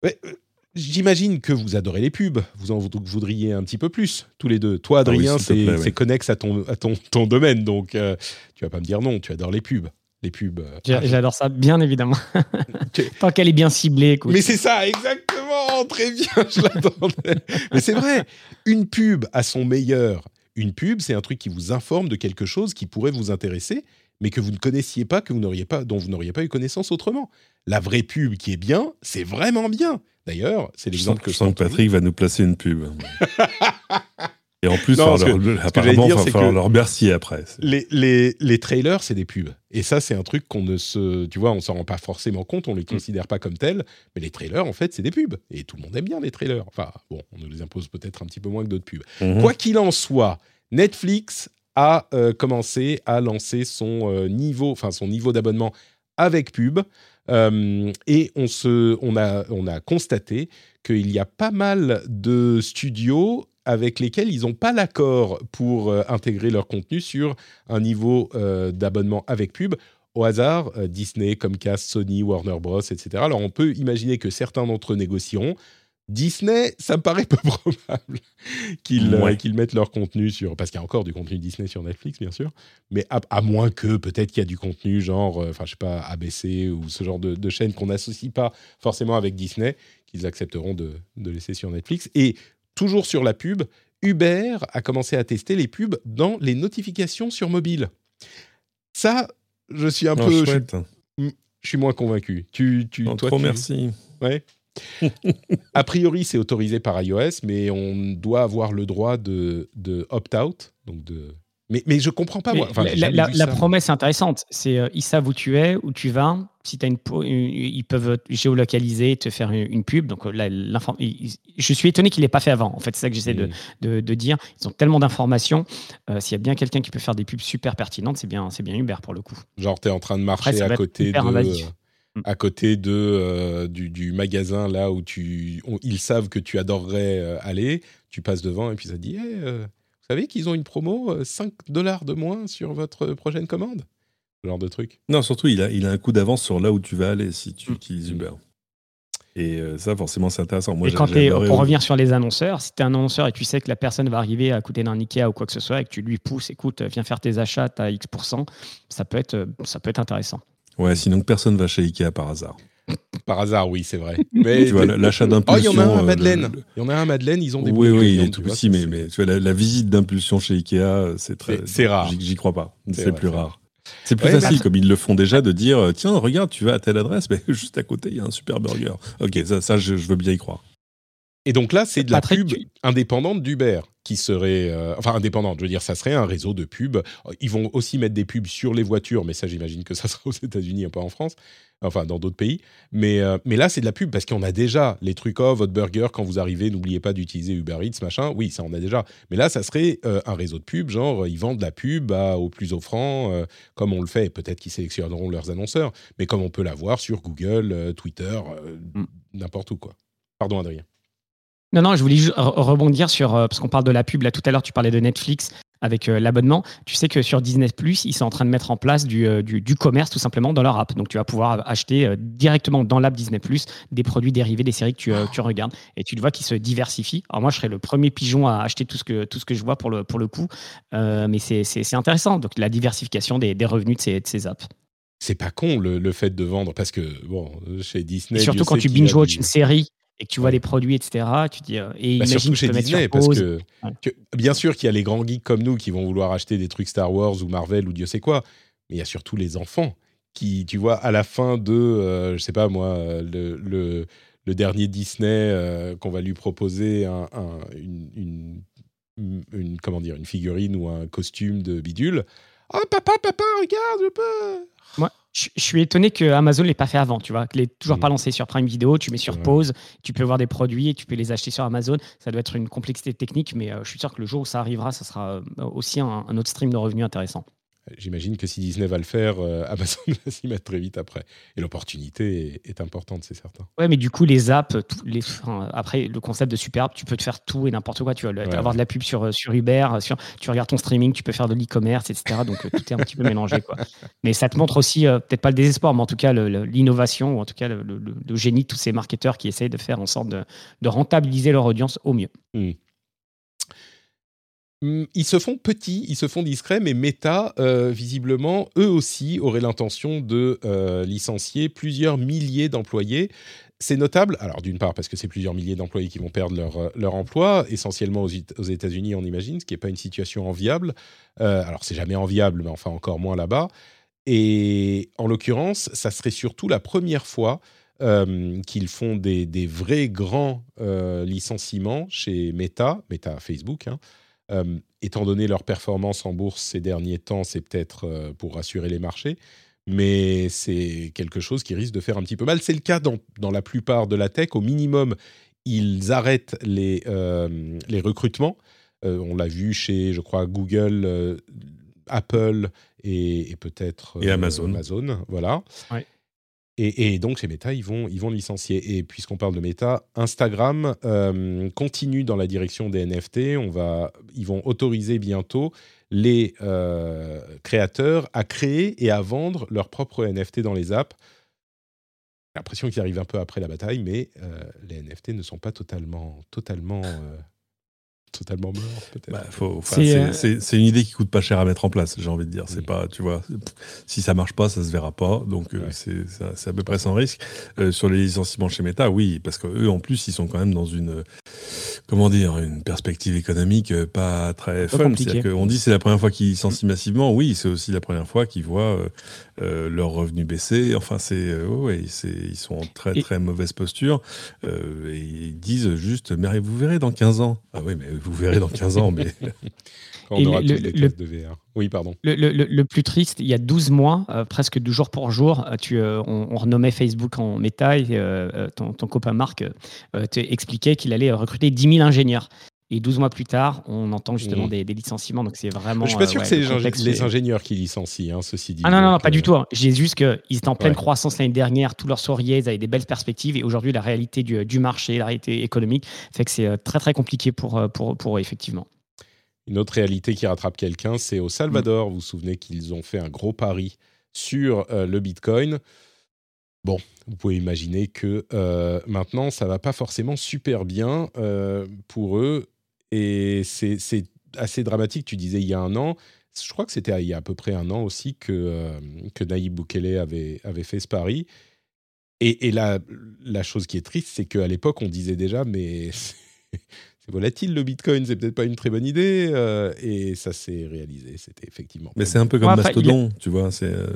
Ouais, euh, J'imagine que vous adorez les pubs. Vous en voud- voudriez un petit peu plus, tous les deux. Toi, Ah oui, Adrien, te c'est oui. connexe à ton, à ton, ton domaine. Donc, euh, tu vas pas me dire non. Tu adores les pubs. Les pubs. euh, J'a- J'adore ça, bien évidemment. [LAUGHS] Tant qu'elle est bien ciblée. écoute. Mais c'est ça, exactement, très bien, [LAUGHS] je l'attendais. Mais c'est vrai, une pub à son meilleur, une pub, c'est un truc qui vous informe de quelque chose qui pourrait vous intéresser, mais que vous ne connaissiez pas, que vous n'auriez pas, dont vous n'auriez pas eu connaissance autrement. La vraie pub qui est bien, c'est vraiment bien. D'ailleurs, c'est l'exemple que je sens que Patrick va nous placer une pub. [LAUGHS] Et en plus, Non, leur- que apparemment, il va falloir leur remercier après. Les, les, les trailers, c'est des pubs. Et ça, c'est un truc qu'on ne se. Tu vois, on s'en rend pas forcément compte, on les considère pas comme tels. Mais les trailers, en fait, c'est des pubs. Et tout le monde aime bien les trailers. Enfin, bon, on nous les impose peut-être un petit peu moins que d'autres pubs. Mhm. Quoi qu'il en soit, Netflix a euh, commencé à lancer son euh, niveau, enfin son niveau d'abonnement avec pub. Euh, et on, a, on a constaté qu'il y a pas mal de studios avec lesquels ils n'ont pas l'accord pour euh, intégrer leur contenu sur un niveau euh, d'abonnement avec pub. Au hasard, Disney, Comcast, Sony, Warner Bros, etc. Alors on peut imaginer que certains d'entre eux négocieront. Disney, ça me paraît [LAUGHS] peu probable qu'ils euh, qu'ils mettent leur contenu sur... Parce qu'il y a encore du contenu Disney sur Netflix, bien sûr. Mais à, à moins que peut-être qu'il y a du contenu genre, euh, enfin je sais pas, ABC ou ce genre de, de chaîne qu'on n'associe pas forcément avec Disney, qu'ils accepteront de, de laisser sur Netflix. Et toujours sur la pub, Uber a commencé à tester les pubs dans les notifications sur mobile. Ça, je suis un Oh, peu... Je, chouette. je suis moins convaincu. Tu, tu, toi, trop tu- merci. Ouais. A priori, c'est autorisé par iOS, mais on doit avoir le droit de, de opt-out. Donc de... mais, mais je comprends pas, moi. Enfin, la, la- la- promesse est intéressante. C'est euh, ils savent où tu es, où tu vas. Si as une, ils peuvent géolocaliser, te faire une, une pub. Donc euh, là, ils- je suis étonné qu'il l'ait pas fait avant. En fait, c'est ça que j'essaie de, de, de dire. Ils ont tellement d'informations. Euh, S'il y a bien quelqu'un qui peut faire des pubs super pertinentes, c'est bien, c'est bien Uber pour le coup. Genre, tu es en train de marcher Après, à côté, de, invasif. Euh, à côté de, euh, du, du magasin là où tu, on- ils savent que tu adorerais euh, aller. Tu passes devant et puis ça te dit Hey, euh, Vous savez qu'ils ont une promo, euh, 5 dollars de moins sur votre prochaine commande? Ce genre de truc. Non, surtout, il a, il a un coup d'avance sur là où tu vas aller si tu Mm. utilises Uber. Et ça, forcément, c'est intéressant. Moi, et quand pour revenir sur les annonceurs, si tu es un annonceur et tu sais que la personne va arriver à côté d'un Ikea ou quoi que ce soit et que tu lui pousses, écoute, viens faire tes achats, à X%, ça peut être, ça peut être intéressant. Ouais, sinon personne va chez Ikea par hasard. Par hasard, oui, c'est vrai. [LAUGHS] Mais tu vois, l'achat Oh, d'impulsion. il y en a un à euh, Madeleine. le- Il y en a un à Madeleine, ils ont des Oui, oui, viande, tout vois, mais, mais tu vois, la, la visite d'impulsion chez Ikea, c'est très. C'est- rare. J'y crois pas. C'est plus rare. C'est plus Ouais, facile, comme ils le font déjà, de dire euh, tiens, regarde, tu vas à telle adresse, [LAUGHS] mais juste à côté, il y a un super burger. Ok, ça, ça je, je veux bien y croire. Et donc là, c'est de la pub tu- indépendante d'Uber qui serait, euh, enfin indépendante. Je veux dire, ça serait un réseau de pubs. Ils vont aussi mettre des pubs sur les voitures, mais ça, j'imagine que ça sera aux États-Unis, un peu en France, enfin dans d'autres pays. Mais euh, mais là, c'est de la pub parce qu'on a déjà les trucs oh votre burger quand vous arrivez, n'oubliez pas d'utiliser Uber Eats, machin. Oui, ça on a déjà. Mais là, ça serait euh, un réseau de pubs, genre ils vendent la pub à- aux plus offrants, euh, comme on le fait. Peut-être qu'ils sélectionneront leurs annonceurs, mais comme on peut l'avoir sur Google, euh, Twitter, euh, Mm. n'importe où quoi. Pardon, Adrien. Non, non, je voulais rebondir sur, euh, parce qu'on parle de la pub, là tout à l'heure tu parlais de Netflix avec euh, l'abonnement. Tu sais que sur Disney ⁇ ils sont en train de mettre en place du, euh, du, du commerce tout simplement dans leur app. Donc tu vas pouvoir acheter euh, directement dans l'app Disney ⁇ des produits dérivés des séries que tu, tu regardes. Et tu le vois qui se diversifient. Alors moi je serais le premier pigeon à acheter tout ce que, tout ce que je vois pour le, pour le coup. Mais c'est intéressant, donc la diversification des, des revenus de ces, de ces apps. c'est pas con le, le fait de vendre parce que bon chez Disney Et surtout quand tu binge-watch du- une série et que tu vois des produits, etc., tu dis. euh, et Bah, surtout chez Disney, sur parce que, bien sûr qu'il y a les grands geeks comme nous qui vont vouloir acheter des trucs Star Wars ou Marvel ou Dieu sait quoi, mais il y a surtout les enfants qui, tu vois, à la fin de, euh, je sais pas moi, euh, le, le, le dernier Disney euh, qu'on va lui proposer un, un- une, une- une- comment dire, une figurine ou un costume de bidule. Oh papa, papa, regarde, je peux. Moi, je je suis étonné que Amazon l'ait pas fait avant, tu vois, qu'il l'ait toujours Mm. pas lancé sur Prime Video. Tu mets sur Ouais. pause, tu peux voir des produits et tu peux les acheter sur Amazon. Ça doit être une complexité technique, mais euh, je suis sûr que le jour où ça arrivera, ça sera euh, aussi un, un autre stream de revenus intéressant. J'imagine que si Disney va le faire, euh, Amazon [LAUGHS] va s'y mettre très vite après. Et l'opportunité est, est importante, c'est certain. Ouais, mais du coup, les apps, les, enfin, après le concept de super app, tu peux te faire tout et n'importe quoi. Tu vas Ouais, avoir de la pub sur, euh, sur Uber, euh, sur, tu regardes ton streaming, tu peux faire de l'e-commerce, etc. Donc euh, tout est un petit peu mélangé. Quoi. Mais ça te montre aussi, euh, peut-être pas le désespoir, mais en tout cas l'innovation, ou en tout cas le, le- le- le génie de tous ces marketeurs qui essayent de faire en sorte de, de rentabiliser leur audience au mieux. Hum, Ils se font petits, ils se font discrets, mais Meta, euh, visiblement, eux aussi auraient l'intention de euh, licencier plusieurs milliers d'employés. C'est notable, alors d'une part parce que c'est plusieurs milliers d'employés qui vont perdre leur, euh, leur emploi, essentiellement aux, États-Unis, on imagine, ce qui n'est pas une situation enviable. Euh, alors c'est jamais enviable, mais enfin encore moins là-bas. Et en l'occurrence, ça serait surtout la première fois qu'ils font des, des vrais grands licenciements chez Meta, Meta Facebook. hein. Euh, étant donné leur performance en bourse ces derniers temps, c'est peut-être euh, pour rassurer les marchés, mais c'est quelque chose qui risque de faire un petit peu mal. C'est le cas dans, dans la plupart de la tech. Au minimum, ils arrêtent les, euh, les recrutements. Euh, on l'a vu chez, je crois, Google, Apple et, et peut-être Et Amazon. Amazon, voilà. Ouais. Et, donc chez Meta, ils vont, ils vont licencier. Et puisqu'on parle de Meta, Instagram euh, continue dans la direction des NFT. On va, ils vont autoriser bientôt les euh, créateurs à créer et à vendre leurs propres NFT dans les apps. J'ai l'impression qu'ils arrivent un peu après la bataille, mais euh, les NFT ne sont pas totalement, totalement, totalement morts peut-être. Bah, faut- enfin, C'est, c'est euh, c'est- c'est une idée qui coûte pas cher à mettre en place, j'ai envie de dire. C'est Oui. pas, tu vois, si ça marche pas, ça se verra pas. Donc euh, Ouais. c'est ça- c'est à peu près sans risque. Euh, sur les licenciements chez Meta, oui, parce que eux en plus, ils sont quand même dans une, comment dire, une perspective économique pas très peu fun. qu'on dit c'est la première fois qu'ils licencient massivement. Oui, c'est aussi la première fois qu'ils voient euh, euh, leurs revenus baisser. Enfin, c'est, euh, ouais, c'est, ils sont en très très mauvaise posture euh, et ils disent juste, mais vous verrez dans 15 ans. Ah oui, mais vous verrez dans 15 ans, mais [LAUGHS] Quand on aura le- tous les le- tests de VR. Oui, pardon. Le, plus triste, il y a 12 mois, euh, presque du jour pour jour, euh, tu, euh, on, on renommait Facebook en méta et euh, ton, ton copain Marc euh, euh, te expliquait qu'il allait recruter 10 000 ingénieurs. Et 12 mois plus tard, on entend justement des, des licenciements. Donc c'est vraiment. Je suis pas euh, sûr ouais, que c'est le les, les ingénieurs qui licencient, hein, ceci dit. Ah non, non, non, pas du euh, tout. hein. J'ai juste qu'ils étaient en pleine Ouais. croissance l'année dernière, tout leur souriait, ils avaient des belles perspectives. Et aujourd'hui, la réalité du, du marché, la réalité économique, fait que c'est euh, très, très compliqué pour, euh, pour, pour eux, effectivement. Une autre réalité qui rattrape quelqu'un, c'est au Salvador. Vous vous souvenez qu'ils ont fait un gros pari sur euh, le Bitcoin. Bon, vous pouvez imaginer que euh, maintenant, ça va pas forcément super bien euh, pour eux. Et c'est assez dramatique. Tu disais il y a un an, je crois que c'était il y a à peu près un an aussi que, euh, que Naïb Boukele avait, avait fait ce pari. Et, et la, la chose qui est triste, c'est qu'à l'époque, on disait déjà, mais [LAUGHS] c'est volatile le Bitcoin, c'est peut-être pas une très bonne idée. euh, et ça s'est réalisé, c'était effectivement. Mais c'est un peu comme Ouais, Mastodon, tu vois. C'est euh,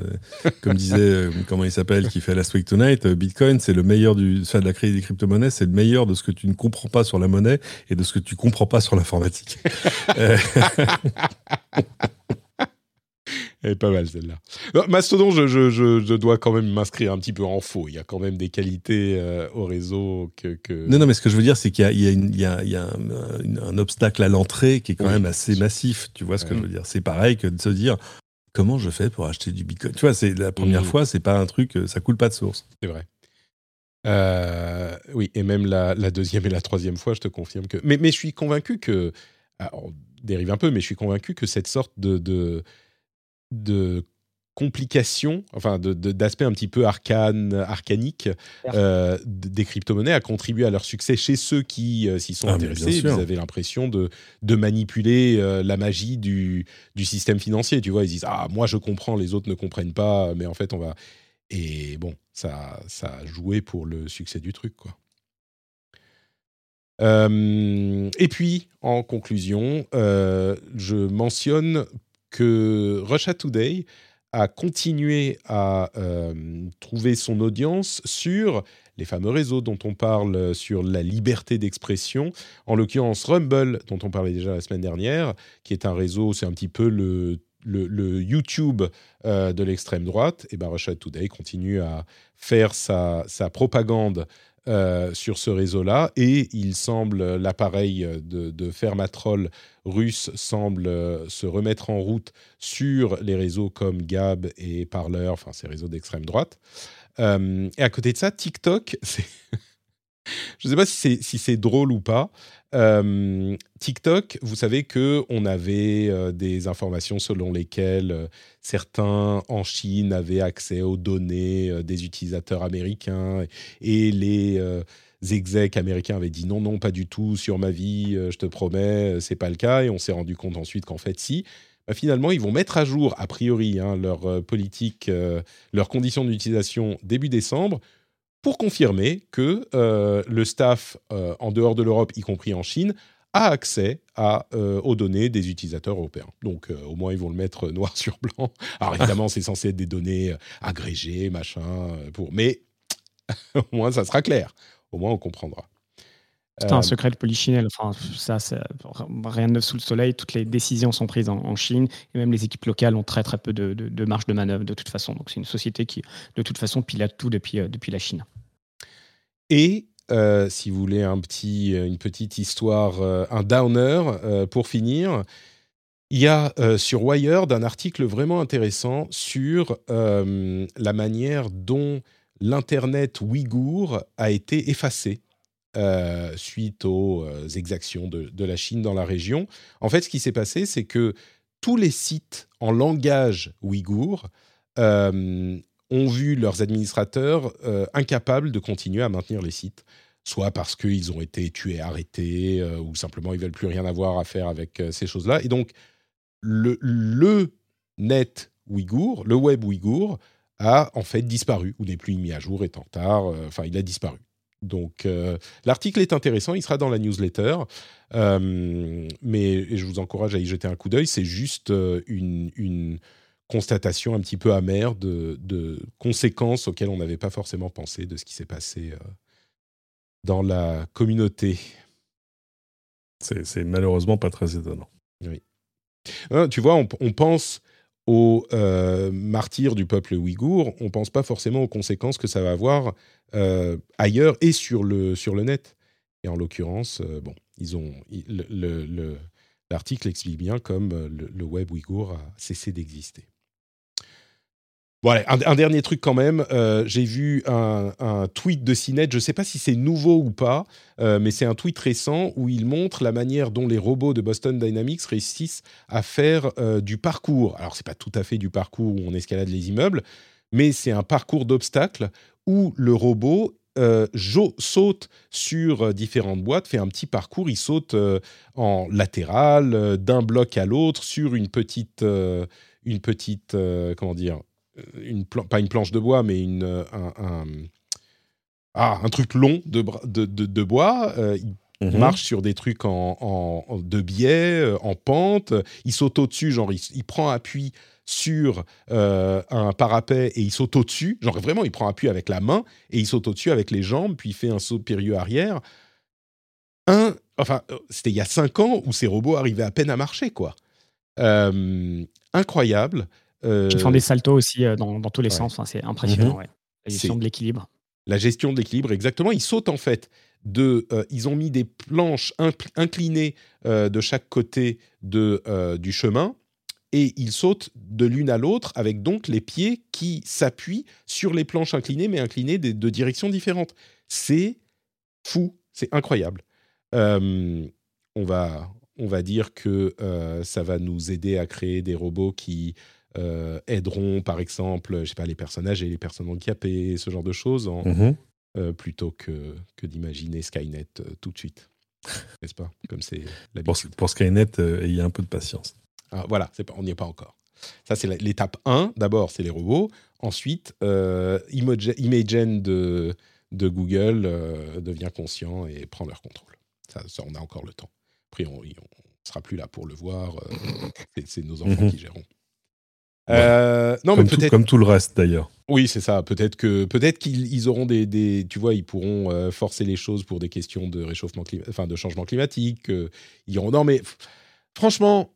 comme disait euh, comment il s'appelle qui fait Last Week Tonight. euh, Bitcoin, c'est le meilleur du, enfin, de la crise des crypto-monnaies, c'est le meilleur de ce que tu ne comprends pas sur la monnaie et de ce que tu comprends pas sur l'informatique. [LAUGHS] [LAUGHS] Elle est pas mal celle-là. Mastodon, je, je, je, je dois quand même m'inscrire un petit peu en faux. Il y a quand même des qualités euh, au réseau que. que... non, non, mais ce que je veux dire, c'est qu'il y a, il y a, une- il y a, un, obstacle à l'entrée qui est quand Oui, même assez massif. Tu vois ce que je veux dire C'est pareil que de se dire comment je fais pour acheter du Bitcoin? Tu vois, c'est la première Mhm. fois, c'est pas un truc, euh, ça coule pas de source. C'est vrai. Euh, oui, et même la, la deuxième et la troisième fois, je te confirme que. Mais, mais je suis convaincu que. Alors, on dérive un peu, mais je suis convaincu que cette sorte de. de, de complication, enfin d'aspect un petit peu arcane, arcanique euh, des crypto-monnaies a contribué à leur succès chez ceux qui euh, s'y sont Ah, intéressés. Ils avaient l'impression de, de manipuler euh, la magie du, du système financier. Tu vois, ils disent Ah, moi je comprends, les autres ne comprennent pas, mais en fait, on va. Et bon, ça, ça a joué pour le succès du truc, quoi. et puis, en conclusion, je mentionne que Russia Today a continué à trouver son audience sur les fameux réseaux dont on parle sur la liberté d'expression, en l'occurrence Rumble, dont on parlait déjà la semaine dernière, qui est un réseau, c'est un petit peu le, YouTube euh, de l'extrême droite, et ben Russia Today continue à faire sa, sa propagande euh, sur ce réseau-là, et il semble, l'appareil de, de Fermatrol russe semble se remettre en route sur les réseaux comme Gab et Parler, enfin ces réseaux d'extrême droite. Euh, et à côté de ça, TikTok, [LAUGHS] c'est je ne sais pas si c'est drôle ou pas. Euh, TikTok, vous savez que on avait euh, des informations selon lesquelles certains en Chine avaient accès aux données des utilisateurs américains et les execs américains avaient dit non non pas du tout sur ma vie, je te promets, c'est pas le cas et on s'est rendu compte ensuite qu'en fait si. Bah, finalement, ils vont mettre à jour, a priori, hein, leur euh, politique, euh, leurs conditions d'utilisation début décembre, pour confirmer que euh, le staff en dehors de l'Europe, y compris en Chine, a accès à, aux données des utilisateurs européens. Donc, au moins, ils vont le mettre [LAUGHS] noir sur blanc. Alors, [LAUGHS] évidemment, c'est censé être des données agrégées, machin, pour... mais [LAUGHS] au moins, ça sera clair. Au moins, on comprendra. C'est un euh, secret de polichinelle. Enfin, ça, rien de neuf sous le soleil. Toutes les décisions sont prises en, Chine et même les équipes locales ont très très peu de, marge de manœuvre de toute façon. Donc c'est une société qui, de toute façon, pilote tout depuis, euh, depuis la Chine. Et euh, si vous voulez un petit, une petite histoire, un downer pour finir, il y a sur Wired un article vraiment intéressant sur la manière dont l'Internet ouïghour a été effacé euh, suite aux euh, exactions de, la Chine dans la région. En fait, ce qui s'est passé, c'est que tous les sites en langage ouïghour euh, ont vu leurs administrateurs incapables de continuer à maintenir les sites, soit parce qu'ils ont été tués, arrêtés, ou simplement ils veulent plus rien avoir à faire avec ces choses-là. Et donc, le, net ouïghour, le web ouïghour, a en fait disparu, ou n'est plus mis à jour, est en retard, enfin, il a disparu. Donc euh, l'article est intéressant, il sera dans la newsletter, euh, mais je vous encourage à y jeter un coup d'œil. C'est juste euh, une, constatation un petit peu amère de, conséquences auxquelles on n'avait pas forcément pensé de ce qui s'est passé dans la communauté. C'est malheureusement pas très étonnant. Oui. tu vois, on pense aux euh, martyrs du peuple ouïghour, on ne pense pas forcément aux conséquences que ça va avoir euh, ailleurs et sur le, sur le net. Et en l'occurrence, euh, bon, ils ont l'article explique bien comme le, web ouïghour a cessé d'exister. Voilà, un, dernier truc quand même. Euh, j'ai vu un, tweet de Cinet, je ne sais pas si c'est nouveau ou pas, euh, mais c'est un tweet récent où il montre la manière dont les robots de Boston Dynamics réussissent à faire euh, du parcours. Alors, c'est pas tout à fait du parcours où on escalade les immeubles, mais c'est un parcours d'obstacles où le robot saute sur différentes boîtes, fait un petit parcours, il saute en latéral, d'un bloc à l'autre, sur une petite, une petite comment dire, euh, une pas une planche de bois, mais une, euh, un, ah, un truc long de, de, de, bois. Euh, il mhm. marche sur des trucs en, en de biais, en pente. Il saute au-dessus, genre il, prend appui sur un parapet et il saute au-dessus. Genre vraiment, il prend appui avec la main et il saute au-dessus avec les jambes, puis il fait un saut périlleux arrière. Un, enfin, c'était il y a cinq ans où ces robots arrivaient à peine à marcher, quoi. incroyable. Euh, Ils font des saltos aussi euh, dans, tous les sens. Enfin, c'est impressionnant. Mhm. La gestion de l'équilibre. La gestion de l'équilibre, exactement. Ils sautent en fait de. Euh, ils ont mis des planches inclinées de chaque côté de, du chemin et ils sautent de l'une à l'autre avec donc les pieds qui s'appuient sur les planches inclinées, mais inclinées de, de directions différentes. C'est fou, c'est incroyable. on, va, on va dire que ça va nous aider à créer des robots qui aideront, par exemple, je sais pas, les personnages et les personnes handicapées, ce genre de choses, mhm. euh, plutôt que, que d'imaginer Skynet euh, tout de suite. [LAUGHS] N'est-ce pas? Comme c'est pour, pour, Skynet, il y a un peu de patience. Ah, voilà, pas, on n'y est pas encore. Ça, c'est l'étape 1. D'abord, c'est les robots. Ensuite, Imagen de, de Google devient conscient et prend leur contrôle. Ça, ça, on a encore le temps. Après, on ne sera plus là pour le voir. c'est nos enfants Mhm. qui géreront. Euh, non, comme, mais tout, peut-être. comme tout le reste d'ailleurs. Oui, c'est ça. Peut-être que peut-être qu'ils ils auront des, des- tu vois, ils pourront euh, forcer les choses pour des questions de réchauffement climatique, enfin de changement climatique. euh, ils diront non, mais franchement,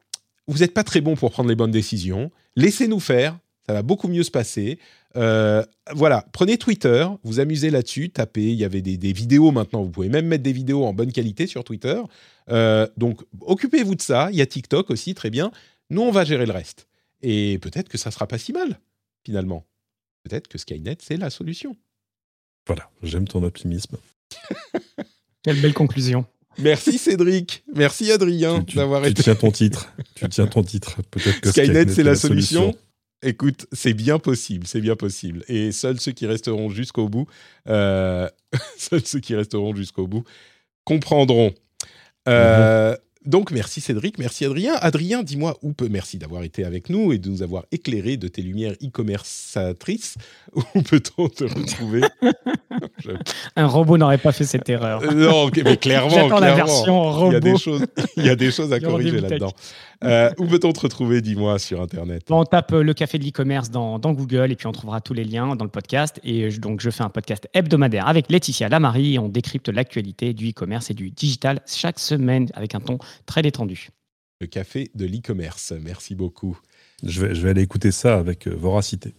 vous n'êtes pas très bon pour prendre les bonnes décisions. Laissez-nous faire. Ça va beaucoup mieux se passer. Euh, voilà, prenez Twitter, vous amusez là-dessus, tapez. Il y avait des, des vidéos maintenant. Vous pouvez même mettre des vidéos en bonne qualité sur Twitter. Donc, occupez-vous de ça. Il y a TikTok aussi, très bien. Nous, on va gérer le reste. Et peut-être que ça sera pas si mal, finalement. Peut-être que Skynet, c'est la solution. Voilà, j'aime ton optimisme. [LAUGHS] Quelle belle conclusion. Merci Cédric. Merci Adrien tu, tu- d'avoir tu été. tiens ton titre. tu tiens ton titre. Peut-être que Skynet, c'est la solution. Écoute, c'est bien possible, c'est bien possible. Et seuls ceux qui resteront jusqu'au bout, euh, [LAUGHS] seuls ceux qui resteront jusqu'au bout comprendront. Euh, Donc merci Cédric, merci Adrien. Adrien, dis-moi où peut. Merci d'avoir été avec nous et de nous avoir éclairé de tes lumières e-commerçatrices. [LAUGHS] Où peut-on te retrouver [LAUGHS] Je- Un robot n'aurait pas fait cette erreur. Euh, Non, mais [LAUGHS] clairement, la clairement. version Il y a des choses, il y a des choses à corriger là-dedans. Euh, où peut-on te retrouver, dis-moi, sur Internet? On tape euh, le café de l'e-commerce dans, dans Google et puis on trouvera tous les liens dans le podcast. Et je- donc, je fais un podcast hebdomadaire avec Laetitia Lamary et on décrypte l'actualité du e-commerce et du digital chaque semaine avec un ton très détendu. Le café de l'e-commerce. Merci beaucoup. Je vais, je vais aller écouter ça avec euh, voracité.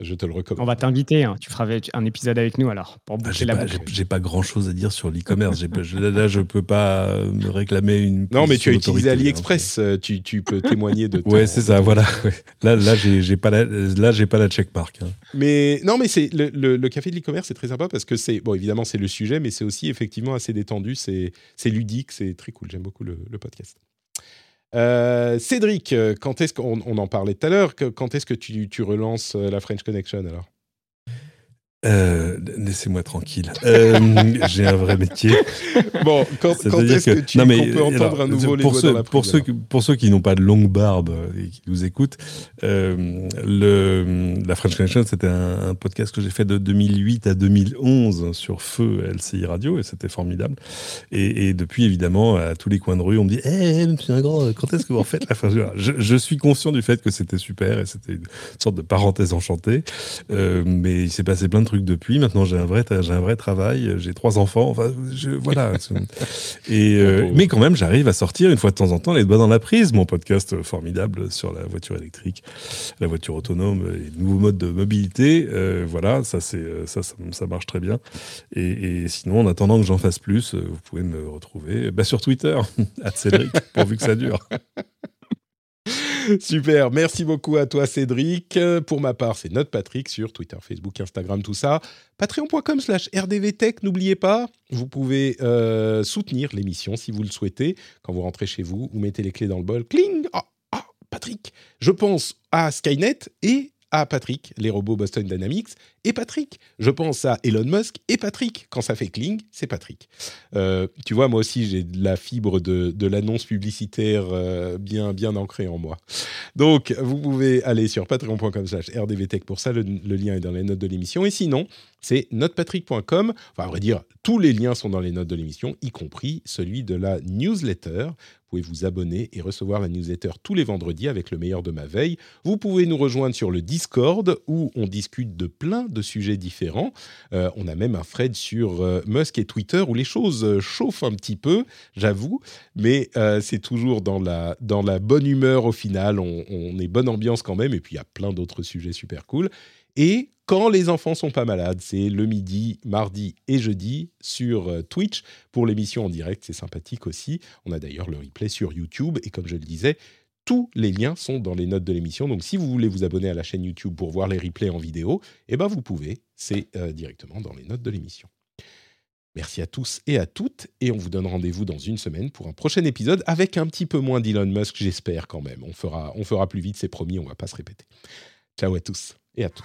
Je te le recommande. On va t'inviter. hein. Tu feras un épisode avec nous alors pour Ah, boucler J'ai la pas, boucle. j'ai- pas grand chose à dire sur l'e-commerce. J'ai pas- je- Là, je peux pas me réclamer une. Non, mais tu as utilisé hein. AliExpress. euh, Tu, tu peux témoigner de. [LAUGHS] ton- Ouais, c'est ça, voilà. ouais. Là, là, j'ai j'ai pas la, là, j'ai pas la checkmark. hein. Mais non, mais c'est le, le- le café de l'e-commerce, c'est très sympa parce que c'est bon, évidemment, c'est le sujet, mais c'est aussi effectivement assez détendu. C'est c'est ludique, c'est très cool. J'aime beaucoup le, le podcast. Euh, Cédric, euh, quand est-ce qu'on on en parlait tout à l'heure Quand est-ce que tu, tu relances euh, la French Connection alors? Euh, Laissez-moi tranquille. Euh, j'ai un vrai métier. Bon, quand, quand est-ce que, tu non, mais, peut entendre alors, à nouveau les pour ceux, dans la pour ceux, pour ceux qui n'ont pas de longue barbe et qui nous écoutent, euh, le, la French Connection, c'était un, un podcast que j'ai fait de 2008 à 2011 sur Feu LCI Radio et c'était formidable. Et, et depuis, évidemment, à tous les coins de rue, on me dit Hé, monsieur un grand, quand est-ce que vous refaites la French Connection? Je, je suis conscient du fait que c'était super et c'était une sorte de parenthèse enchantée. Mais il s'est passé plein de trucs depuis. Maintenant, j'ai un vrai, j'ai un vrai travail. J'ai trois enfants. Enfin, je, voilà. [LAUGHS] Et euh, mais quand même, j'arrive à sortir une fois de temps en temps les doigts dans la prise. Mon podcast formidable sur la voiture électrique, la voiture autonome et de nouveaux modes de mobilité. Euh, voilà, ça c'est euh, ça, ça, ça marche très bien. Et, et sinon, en attendant que j'en fasse plus, vous pouvez me retrouver bah, sur Twitter, [LAUGHS] à Cédric, pourvu que ça dure. [LAUGHS] Super, merci beaucoup à toi Cédric. Pour ma part, c'est Note Patrick sur Twitter, Facebook, Instagram, tout ça. Patreon.com slash rdvtech, n'oubliez pas, vous pouvez euh, soutenir l'émission si vous le souhaitez. Quand vous rentrez chez vous, vous mettez les clés dans le bol, cling ah, Patrick Je pense à Skynet et à Patrick, les robots Boston Dynamics, et Patrick. Je pense à Elon Musk et Patrick. Quand ça fait cling, c'est Patrick. Euh, tu vois, moi aussi, j'ai de la fibre de, de l'annonce publicitaire euh, bien, bien ancrée en moi. Donc, vous pouvez aller sur patreon.com slash rdvtech pour ça. Le, lien est dans les notes de l'émission. Et sinon, c'est notepatrick.com. Enfin, à vrai dire, tous les liens sont dans les notes de l'émission, y compris celui de la newsletter. Vous pouvez vous abonner et recevoir la newsletter tous les vendredis avec le meilleur de ma veille. Vous pouvez nous rejoindre sur le Discord où on discute de plein de sujets différents. Euh, on a même un thread sur euh, Musk et Twitter où les choses euh, chauffent un petit peu, j'avoue, mais c'est toujours dans la, dans la bonne humeur au final. On, on est bonne ambiance quand même et puis il y a plein d'autres sujets super cool. Et quand les enfants sont pas malades, c'est le midi, mardi et jeudi sur Twitch pour l'émission en direct. C'est sympathique aussi. On a d'ailleurs le replay sur YouTube. Et comme je le disais, tous les liens sont dans les notes de l'émission. Donc si vous voulez vous abonner à la chaîne YouTube pour voir les replays en vidéo, eh ben vous pouvez. C'est euh, directement dans les notes de l'émission. Merci à tous et à toutes. Et on vous donne rendez-vous dans une semaine pour un prochain épisode avec un petit peu moins d'Elon Musk, j'espère quand même. On fera, on fera plus vite, c'est promis, on va pas se répéter. Ciao à tous et à toutes.